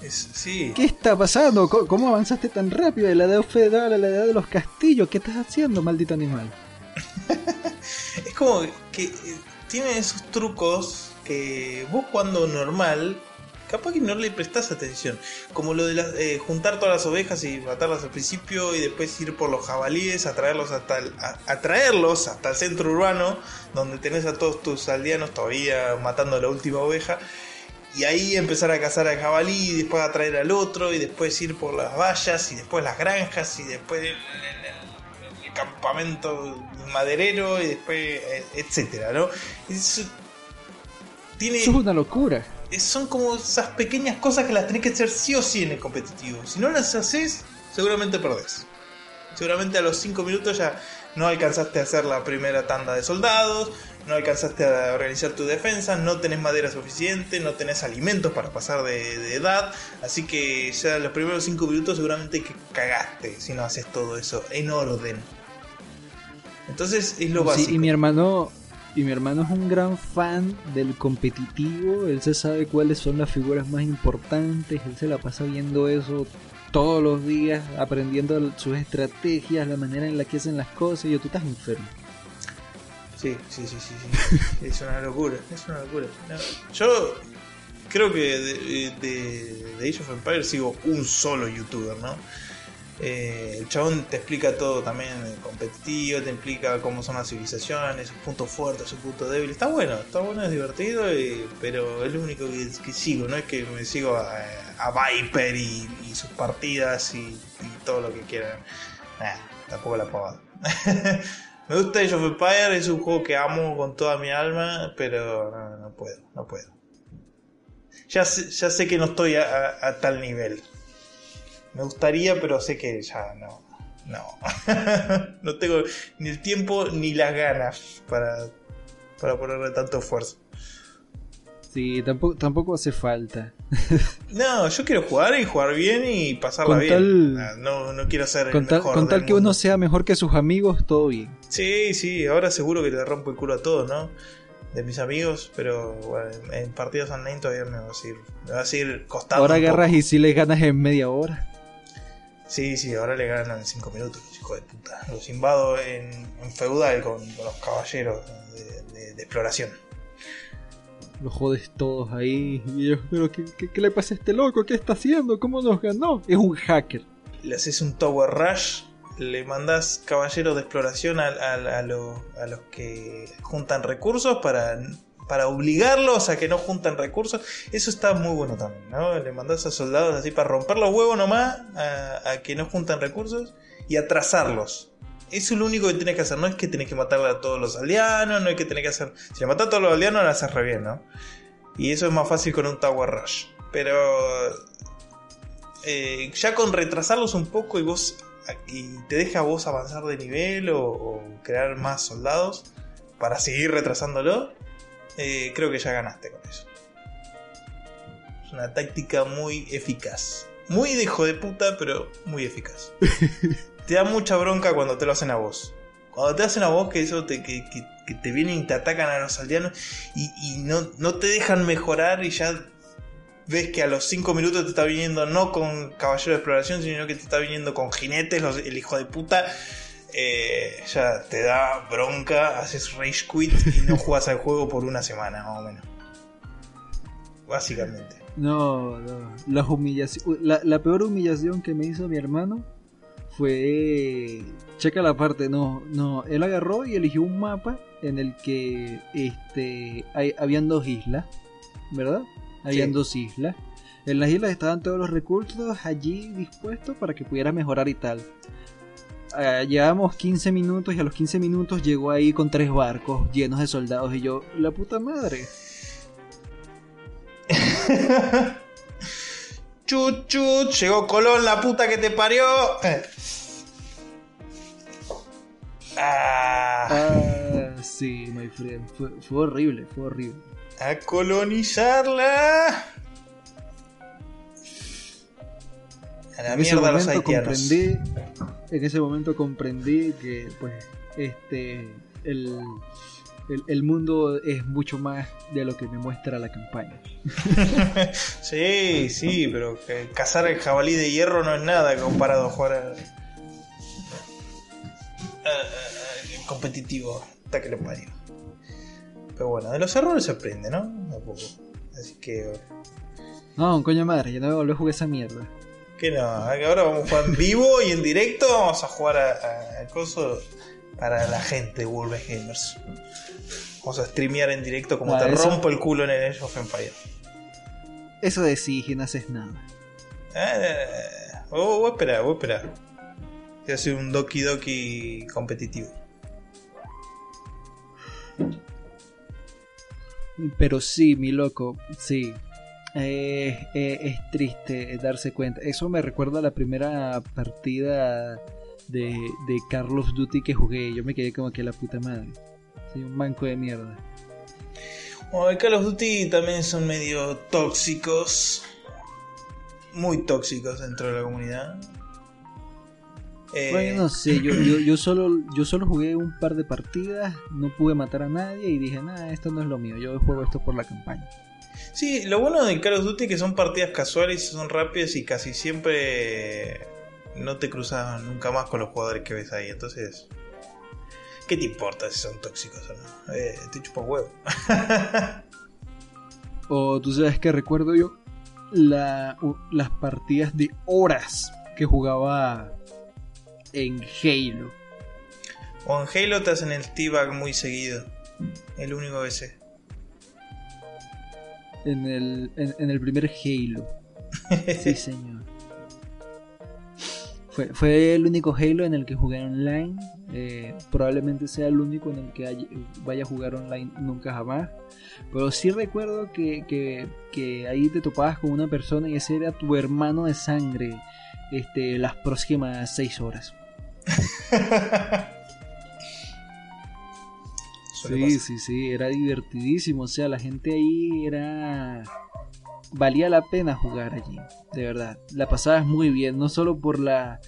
sí. ¿Qué está pasando? ¿Cómo, avanzaste tan rápido de la edad feudal a la edad de los castillos? ¿Qué estás haciendo, maldito animal? es como que eh, tiene esos trucos que vos cuando normal capaz que no le prestas atención. Como lo de eh, juntar todas las ovejas y matarlas al principio y después ir por los jabalíes, atraerlos hasta el, atraerlos hasta el centro urbano, donde tenés a todos tus aldeanos todavía matando a la última oveja. Y ahí empezar a cazar al jabalí y después atraer al otro y después ir por las vallas y después las granjas y después el, campamento maderero y después eh, etcétera, ¿no? tiene... Eso es una locura son como esas pequeñas cosas que las tenés que hacer sí o sí en el competitivo. Si no las haces, seguramente perdés. Seguramente a los 5 minutos ya no alcanzaste a hacer la primera tanda de soldados, no alcanzaste a organizar tu defensa, no tenés madera suficiente, no tenés alimentos para pasar de, edad, así que ya los primeros 5 minutos seguramente que cagaste si no haces todo eso en orden. Entonces es lo básico. y mi hermano y mi hermano es un gran fan del competitivo, él se sabe cuáles son las figuras más importantes, él se la pasa viendo eso todos los días, aprendiendo sus estrategias, la manera en la que hacen las cosas, y yo, tú estás enfermo. Sí, sí, sí, sí, sí. es una locura, es una locura. yo creo que de, de, de Age of Empires sigo un solo youtuber, ¿no? Eh, el chabón te explica todo también competitivo, te explica cómo son las civilizaciones, sus puntos fuertes, sus puntos débiles. Está bueno, está bueno, es divertido, pero es lo único que, sigo, no es que me sigo a, Viper y, sus partidas y, todo lo que quieran. tampoco la puedo. me gusta Age of Empires, es un juego que amo con toda mi alma, pero no, puedo, no puedo. Ya sé, ya sé que no estoy a tal nivel. Me gustaría, pero sé que ya no. No. no tengo ni el tiempo ni las ganas para, para ponerle tanto esfuerzo. Sí, tampoco, tampoco hace falta. no, yo quiero jugar y jugar bien y pasarla bien. no, no quiero ser con tal, Con tal que uno sea mejor que sus amigos, todo bien. Sí, sí, ahora seguro que le rompo el culo a todos, ¿no? De mis amigos, pero bueno, en partidos online todavía me va a seguir, me va a seguir costando. Ahora agarras y si le ganas en media hora. Sí, sí, ahora le ganan 5 minutos, hijo de puta. Los invado en, feudal con, los caballeros de, exploración. Los jodes todos ahí. Y pero ¿qué, le pasa a este loco? ¿Qué está haciendo? ¿Cómo nos ganó? Es un hacker. Le haces un Tower Rush, le mandas caballeros de exploración a, a los que juntan recursos para para obligarlos a que no juntan recursos. Eso está muy bueno también, ¿no? Le mandas a soldados así para romper los huevos nomás a, que no juntan recursos y atrasarlos. Eso es lo único que tienes que hacer, no es que tienes que matarle a todos los aldeanos, no es que tienes que hacer... Si le matas a todos los aldeanos, lo haces re bien, ¿no? Y eso es más fácil con un Tower Rush. Pero... Eh, ya con retrasarlos un poco y vos... Y te deja vos avanzar de nivel o, o crear más soldados para seguir retrasándolo, eh, creo que ya ganaste con eso. Es una táctica muy eficaz. Muy de hijo de puta, pero muy eficaz. te da mucha bronca cuando te lo hacen a vos. Cuando te hacen a vos que eso te, que, te vienen y te atacan a los aldeanos y, no, no, te dejan mejorar y ya ves que a los 5 minutos te está viniendo no con caballero de exploración, sino que te está viniendo con jinetes, el hijo de puta eh, ya te da bronca, haces rage quit y no juegas al juego por una semana, más o menos. Básicamente. No, no. La, la, la peor humillación que me hizo mi hermano fue. Checa la parte, no, no. Él agarró y eligió un mapa en el que este, hay, habían dos islas, ¿verdad? Habían dos islas. En las islas estaban todos los recursos allí dispuestos para que pudiera mejorar y tal. Uh, llevamos 15 minutos y a los 15 minutos llegó ahí con tres barcos llenos de soldados y yo, la puta madre. chut, chut, llegó Colón, la puta que te parió. Ah. ah. sí, my friend. Fue, fue, horrible, fue horrible. A colonizarla. A la en mierda los haitianos. Comprendí, en ese momento comprendí que, pues, este, el, el, el, mundo es mucho más de lo que me muestra la campaña. sí, sí, pero cazar el jabalí de hierro no es nada comparado a jugar a competitivo. Hasta que le parió. Pero bueno, de los errores se aprende, ¿no? Un poco. Así que. No, coño madre, ya no volví a jugar esa mierda. Que no, ahora vamos a jugar en vivo y en directo. Vamos a jugar a, a, coso para la gente de Wolves Gamers. Vamos a streamear en directo como te rompo el culo en el Age of Empire. Eso de sí, que no haces nada. Eh, voy a esperar, voy a esperar. Voy a hacer un Doki Doki competitivo. Pero sí, mi loco, sí. Eh, eh, es triste darse cuenta. Eso me recuerda a la primera partida de, de Carlos Duty que jugué. Yo me quedé como que la puta madre. Sí, un banco de mierda. Bueno, Call of Duty también son medio tóxicos. Muy tóxicos dentro de la comunidad. Eh, bueno, no sé, yo, yo, solo, yo solo jugué un par de partidas, no pude matar a nadie y dije, nada, esto no es lo mío, yo juego esto por la campaña. Sí, lo bueno de Call of Duty es que son partidas casuales, son rápidas y casi siempre no te cruzas nunca más con los jugadores que ves ahí, entonces... ¿Qué te importa si son tóxicos o no? Eh, te chupa huevo. o tú sabes que recuerdo yo la, las partidas de horas que jugaba en Halo. O en Halo te hacen el T-Bag muy seguido. El único que sé. En el, en, el primer Halo. sí, señor. Fue, fue, el único Halo en el que jugué online. Eh, probablemente sea el único en el que vaya a jugar online nunca jamás. Pero sí recuerdo que, que, que, ahí te topabas con una persona y ese era tu hermano de sangre este, las próximas seis horas. sí, sí, sí, era divertidísimo. O sea, la gente ahí era. Valía la pena jugar allí, de verdad. La pasabas muy bien, no solo por la.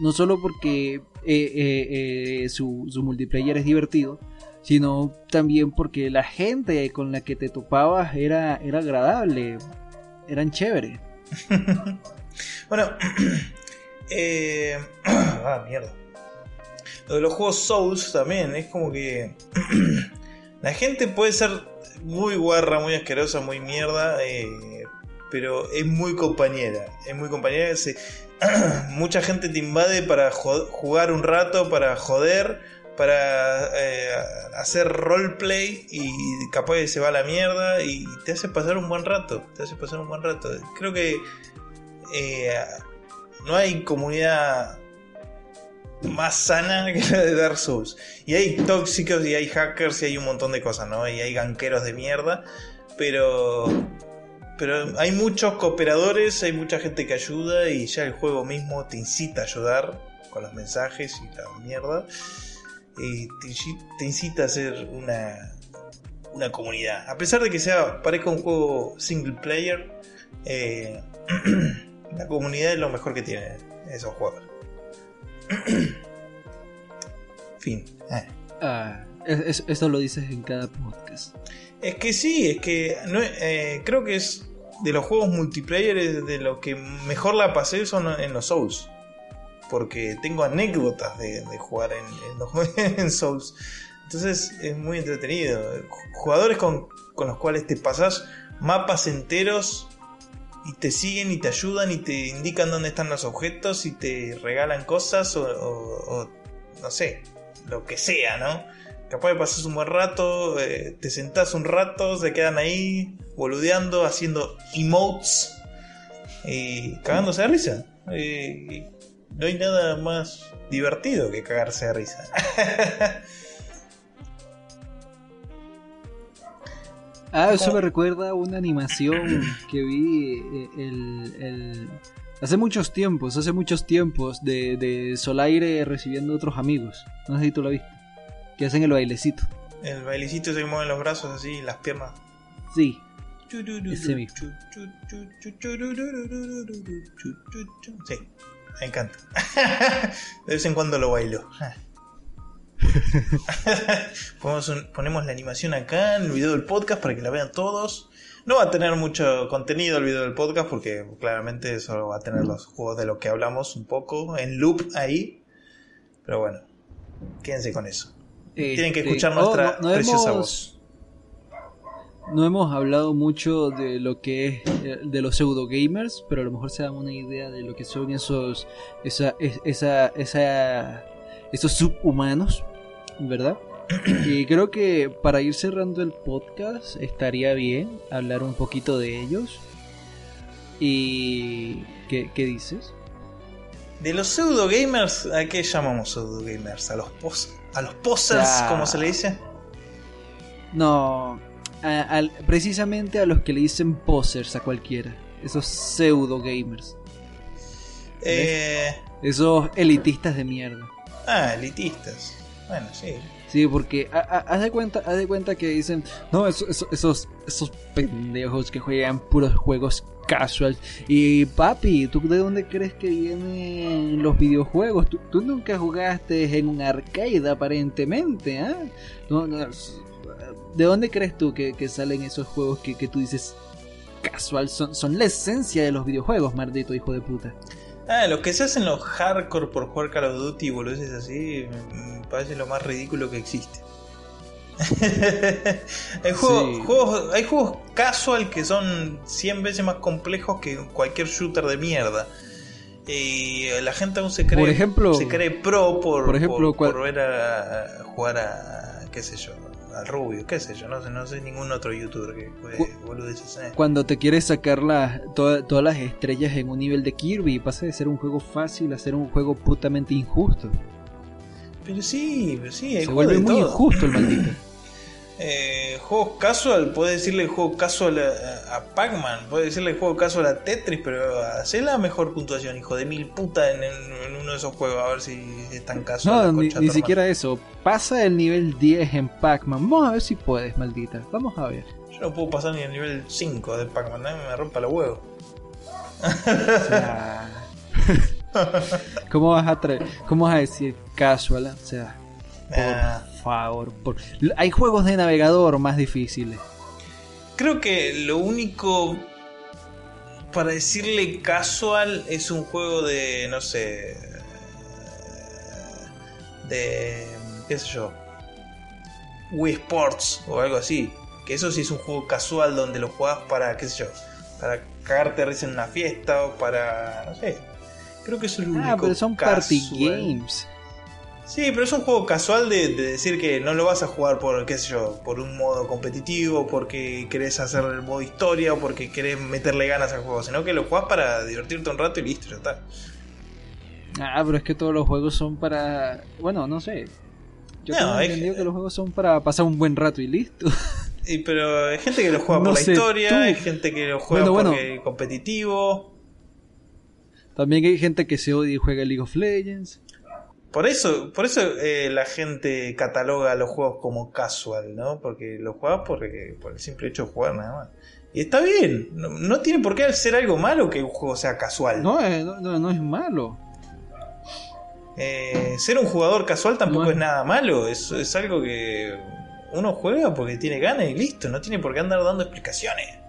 No solo porque eh, eh, eh, su, su multiplayer es divertido, sino también porque la gente con la que te topabas era, era agradable, eran chéveres. bueno, eh... ah, mierda. Lo de los juegos Souls también, es como que la gente puede ser muy guarra, muy asquerosa, muy mierda, eh, pero es muy compañera. Es muy compañera. mucha gente te invade para jugar un rato, para joder, para eh, hacer roleplay y capaz se va a la mierda y te hace pasar un buen rato. Te hace pasar un buen rato. Creo que eh, no hay comunidad más sana que la de Dark Souls. Y hay tóxicos y hay hackers y hay un montón de cosas, ¿no? Y hay ganqueros de mierda. Pero. Pero hay muchos cooperadores, hay mucha gente que ayuda y ya el juego mismo te incita a ayudar con los mensajes y la mierda. Y te, incita a ser una, una comunidad. A pesar de que sea parezca un juego single player, eh, la comunidad es lo mejor que tiene esos juegos. fin. Eh. Ah, eso lo dices en cada podcast. Es que sí, es que no, eh, creo que es de los juegos multiplayer de lo que mejor la pasé son en los Souls. porque tengo anécdotas de, jugar en, en, Souls. Entonces es muy entretenido. Jugadores con, los cuales te pasas mapas enteros y te siguen y te ayudan y te indican dónde están los objetos y te regalan cosas o, no sé, lo que sea, ¿no? Capaz de pasar un buen rato, eh, te sentás un rato, se quedan ahí boludeando, haciendo emotes y cagándose de risa. Eh, no hay nada más divertido que cagarse de risa. ah, eso me recuerda a una animación que vi eh, el, hace muchos tiempos, hace muchos tiempos de, de Solaire recibiendo otros amigos. No sé si tú la viste. Que hacen el bailecito. El bailecito se mueven los brazos así, las piernas. Sí. Ese mismo. Sí. Me encanta. de vez en cuando lo bailo. ponemos, la animación acá en el video del podcast para que la vean todos. No va a tener mucho contenido el video del podcast porque claramente solo va a tener los juegos de lo que hablamos un poco en loop ahí. Pero bueno, quédense con eso. Tienen que este, escuchar oh, nuestra preciosa voz no hemos hablado mucho de lo que es eh, de los pseudo gamers, pero a lo mejor se dan una idea de lo que son esos esa, esa, esa esos subhumanos, ¿verdad? Y creo que para ir cerrando el podcast estaría bien hablar un poquito de ellos. ¿Y qué, dices? De los pseudo gamers, ¿a qué llamamos pseudo gamers? ¿A los, pos a los posers, como se le dice? No, precisamente a los que le dicen posers a cualquiera. Esos pseudo gamers. Eh... Esos elitistas de mierda. Ah, elitistas. Bueno, sí. Sí, porque haz de cuenta, haz de cuenta que dicen, no, esos, esos, esos pendejos que juegan puros juegos casual. Y papi, ¿tú de dónde crees que vienen los videojuegos? Tú, nunca jugaste en un arcade aparentemente, ¿ah? ¿De dónde crees tú que, salen esos juegos que, tú dices casual? Son, son la esencia de los videojuegos, maldito hijo de puta. Ah, los que se hacen los hardcore por jugar Call of Duty y boludeces así, me parece lo más ridículo que existe. hay, juegos, hay juegos casual que son 100 veces más complejos que cualquier shooter de mierda. Y la gente aún se cree, por ejemplo, se cree pro por, por, ejemplo, por, ver a, jugar a, qué sé yo, al Rubio, qué sé yo, no sé, no sé ningún otro youtuber que juegue boludeces. Eh. Cuando te quieres sacar todas las estrellas en un nivel de Kirby, pasa de ser un juego fácil a ser un juego putamente injusto. Pero sí, pero sí, Se vuelve muy injusto el maldito. eh, juegos casual, puede decirle juego casual a, a Pac-Man, puede decirle juego casual a Tetris, pero hace la mejor puntuación, hijo de mil puta, en, uno de esos juegos, a ver si es tan casual. No, ni, siquiera eso. Pasa el nivel 10 en Pac-Man. Vamos a ver si puedes, maldita. Vamos a ver. Yo no puedo pasar ni el nivel 5 de Pac-Man, me rompa los huevos. ¿Cómo vas a traer, cómo vas a decir casual? O sea, favor. Hay juegos de navegador más difíciles. Creo que lo único para decirle casual es un juego de, no sé, de, qué sé yo, Wii Sports o algo así. Que eso sí es un juego casual donde lo juegas para, qué sé yo, para cagarte risa en una fiesta o para, no sé. Creo que eso es lo ah, único. pero son party games. Sí, pero es un juego casual de, decir que no lo vas a jugar por, qué sé yo, por un modo competitivo, porque querés hacer el modo historia o porque querés meterle ganas al juego, sino que lo jugás para divertirte un rato y listo, ya está. Ah, pero es que todos los juegos son para... Bueno, no sé. Yo tengo entendido que los juegos son para pasar un buen rato y listo. Y, pero hay gente que lo juega por la historia, hay gente que lo juega bueno, porque competitivo. También hay gente que se odia y juega League of Legends. Por eso, por eso eh, la gente cataloga los juegos como casual, ¿no? Porque los juegas porque, por el simple hecho de jugar nada más. Y está bien, no, tiene por qué ser algo malo que un juego sea casual. No, eh, no, es malo. Eh, ser un jugador casual tampoco es... nada malo, es, es algo que uno juega porque tiene ganas y listo, no tiene por qué andar dando explicaciones.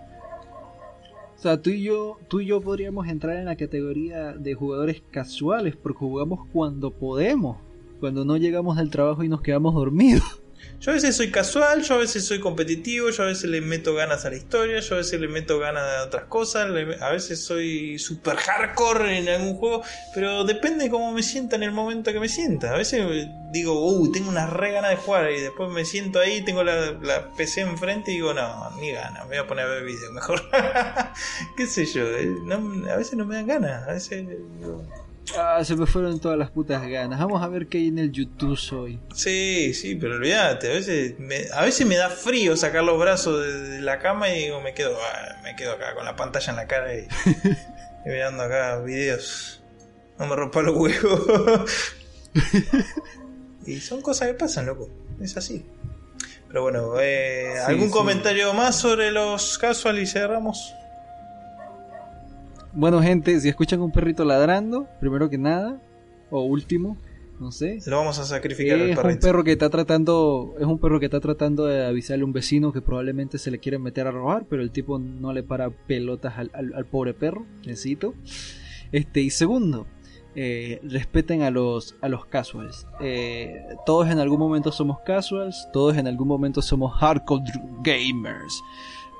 Hasta tú y yo, tú y yo podríamos entrar en la categoría de jugadores casuales, porque jugamos cuando podemos, cuando no llegamos al trabajo y nos quedamos dormidos. Yo a veces soy casual, yo a veces soy competitivo, yo a veces le meto ganas a la historia, yo a veces le meto ganas a otras cosas, a veces soy super hardcore en algún juego, pero depende de cómo me sienta en el momento que me sienta. A veces digo, uh, tengo una re ganas de jugar y después me siento ahí, tengo la, PC enfrente y digo, no, ni ganas, me voy a poner a ver video mejor. ¿Qué sé yo? Eh, a veces no me dan ganas, a veces... Ah, se me fueron todas las putas ganas. Vamos a ver qué hay en el YouTube hoy. Sí, sí, pero olvídate, a veces me, a veces me da frío sacar los brazos de, la cama y digo, me quedo, ah, me quedo acá con la pantalla en la cara y, mirando acá videos. No me rompa los huevos. y son cosas que pasan, loco. Es así. Pero bueno, eh, ¿algún comentario más sobre los casual y cerramos? Bueno, gente, si escuchan un perrito ladrando, primero que nada, o último, no sé. Lo vamos a sacrificar es un perro que está tratando, es un perro que está tratando de avisarle a un vecino que probablemente se le quiere meter a robar, pero el tipo no le para pelotas al, pobre perro, necesito. Este, y segundo, eh, respeten a los, a los casuals. Eh, todos en algún momento somos casuals, todos en algún momento somos hardcore gamers.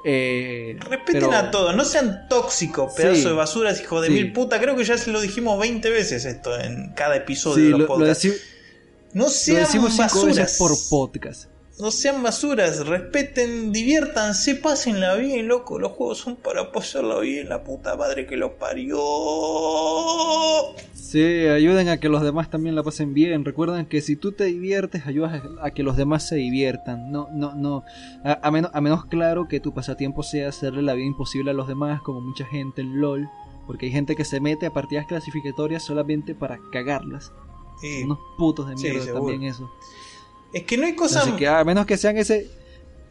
Eh, Respeten a todos, no sean tóxicos, pedazo de basuras, hijo de mil puta. Creo que ya se lo dijimos 20 veces esto en cada episodio de los podcasts. no sean basuras por podcast. No sean basuras, respeten, diviértanse, pásenla bien, loco. Los juegos son para pasarla bien, la puta madre que los parió. Sí, ayuden a que los demás también la pasen bien. Recuerden que si tú te diviertes, ayudas a, que los demás se diviertan. No, no, no. A, menos, a menos claro que tu pasatiempo sea hacerle la vida imposible a los demás, como mucha gente en LOL. Porque hay gente que se mete a partidas clasificatorias solamente para cagarlas. Sí. Unos putos de mierda también eso. Es que no hay cosa. Así que a menos que sean ese.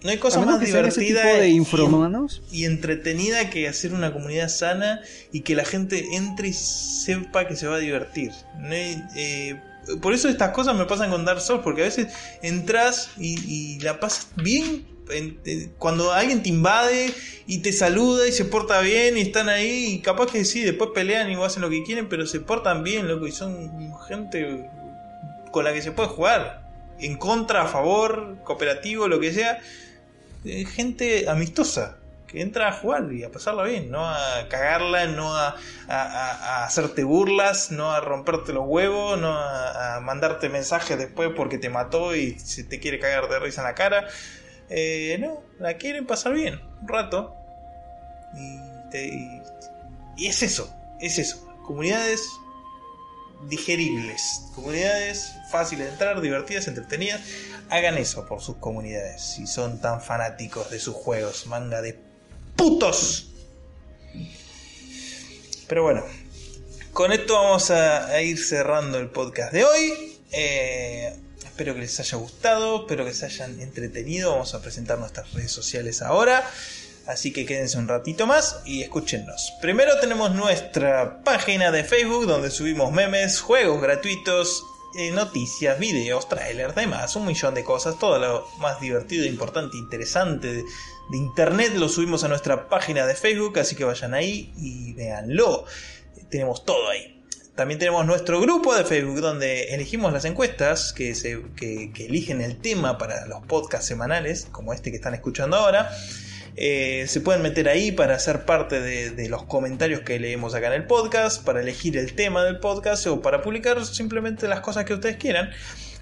No hay cosa más divertida de y, entretenida que hacer una comunidad sana y que la gente entre y sepa que se va a divertir. Eh, por eso estas cosas me pasan con Dark Souls, porque a veces entras y, la pasas bien. Eh, cuando alguien te invade y te saluda y se porta bien y están ahí, y capaz que sí, después pelean y hacen lo que quieren, pero se portan bien, loco, y son gente con la que se puede jugar en contra, a favor, cooperativo, lo que sea, gente amistosa que entra a jugar y a pasarla bien, no a cagarla, no a, hacerte burlas, no a romperte los huevos, no a, mandarte mensajes después porque te mató y se te quiere cagar de risa en la cara. Eh, no, la quieren pasar bien, un rato. y es eso, es eso. Comunidades digeribles, comunidades fáciles de entrar, divertidas, entretenidas. Hagan eso por sus comunidades si son tan fanáticos de sus juegos, manga de putos. Pero bueno, con esto vamos a, ir cerrando el podcast de hoy. Eh, espero que les haya gustado, espero que se hayan entretenido. Vamos a presentar nuestras redes sociales ahora. Así que quédense un ratito más y escúchenos. Primero tenemos nuestra página de Facebook donde subimos memes, juegos gratuitos, eh, noticias, videos, trailers, demás, un millón de cosas, todo lo más divertido, importante, interesante de, internet lo subimos a nuestra página de Facebook, así que vayan ahí y véanlo. Tenemos todo ahí. También tenemos nuestro grupo de Facebook donde elegimos las encuestas que, que eligen el tema para los podcasts semanales, como este que están escuchando ahora. Eh, se pueden meter ahí para ser parte de, los comentarios que leemos acá en el podcast, para elegir el tema del podcast o para publicar simplemente las cosas que ustedes quieran.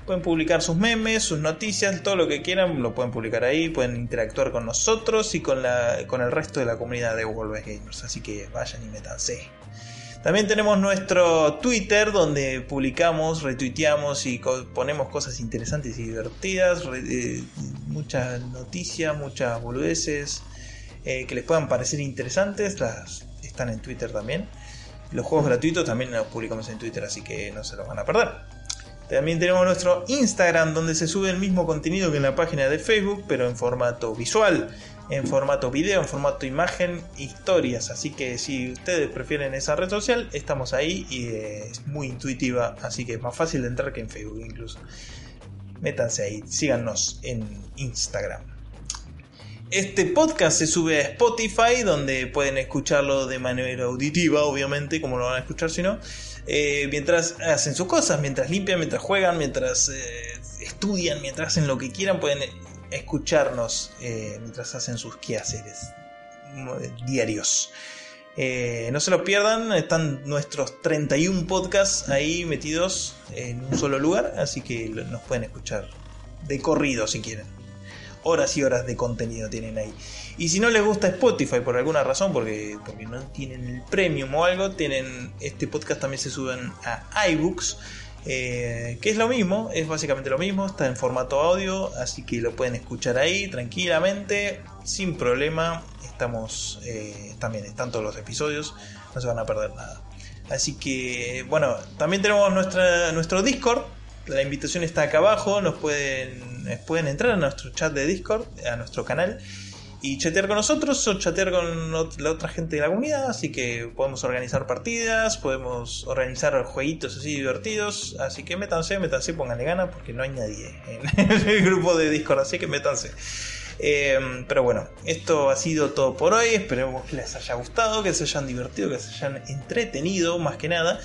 Pueden publicar sus memes, sus noticias, todo lo que quieran, lo pueden publicar ahí, pueden interactuar con nosotros y con, la, con el resto de la comunidad de Wolves Gamers. Así que vayan y métanse. También tenemos nuestro Twitter donde publicamos, retuiteamos y ponemos cosas interesantes y divertidas, eh, muchas noticias, muchas boludeces eh, que les puedan parecer interesantes, las están en Twitter también. Los juegos gratuitos también los publicamos en Twitter, así que no se los van a perder. También tenemos nuestro Instagram donde se sube el mismo contenido que en la página de Facebook, pero en formato visual en formato video, en formato imagen, historias. Así que si ustedes prefieren esa red social, estamos ahí y es muy intuitiva, así que es más fácil de entrar que en Facebook incluso. Métanse ahí, síganos en Instagram. este podcast se sube a Spotify, donde pueden escucharlo de manera auditiva, obviamente, como lo van a escuchar si no. Eh, mientras hacen sus cosas, mientras limpian, mientras juegan, mientras eh, estudian, mientras hacen lo que quieran, pueden escucharnos eh, mientras hacen sus quehaceres diarios. no se lo pierdan, están nuestros 31 podcasts ahí metidos en un solo lugar, así que nos pueden escuchar de corrido si quieren. Horas y horas de contenido tienen ahí. Y si no les gusta Spotify por alguna razón, porque, porque no tienen el premium o algo, tienen este podcast también se suben a iBooks. Eh, que es lo mismo, es básicamente lo mismo, está en formato audio, así que lo pueden escuchar ahí tranquilamente, sin problema. Estamos eh, también, están todos los episodios, no se van a perder nada. Así que, bueno, también tenemos nuestra, nuestro Discord, la invitación está acá abajo, nos pueden, pueden entrar a nuestro chat de Discord, a nuestro canal y chatear con nosotros o chatear con la otra gente de la comunidad. Así que podemos organizar partidas, podemos organizar jueguitos así divertidos. Así que métanse, métanse, pónganle gana porque no hay nadie en el grupo de Discord. Así que métanse. Eh, pero bueno, esto ha sido todo por hoy. Esperemos que les haya gustado, que se hayan divertido, que se hayan entretenido más que nada.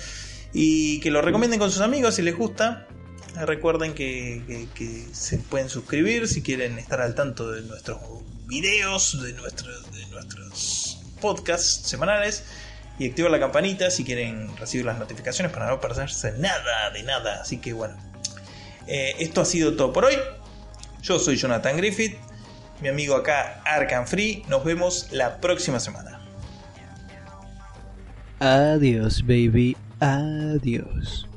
Y que lo recomienden con sus amigos si les gusta. Recuerden que, que se pueden suscribir si quieren estar al tanto de nuestros videos, de, de nuestros podcasts semanales y activar la campanita si quieren recibir las notificaciones para no perderse nada de nada. Así que bueno, eh, esto ha sido todo por hoy. Yo soy Jonathan Griffith, mi amigo acá Arkham Free. Nos vemos la próxima semana. Adiós, baby. Adiós.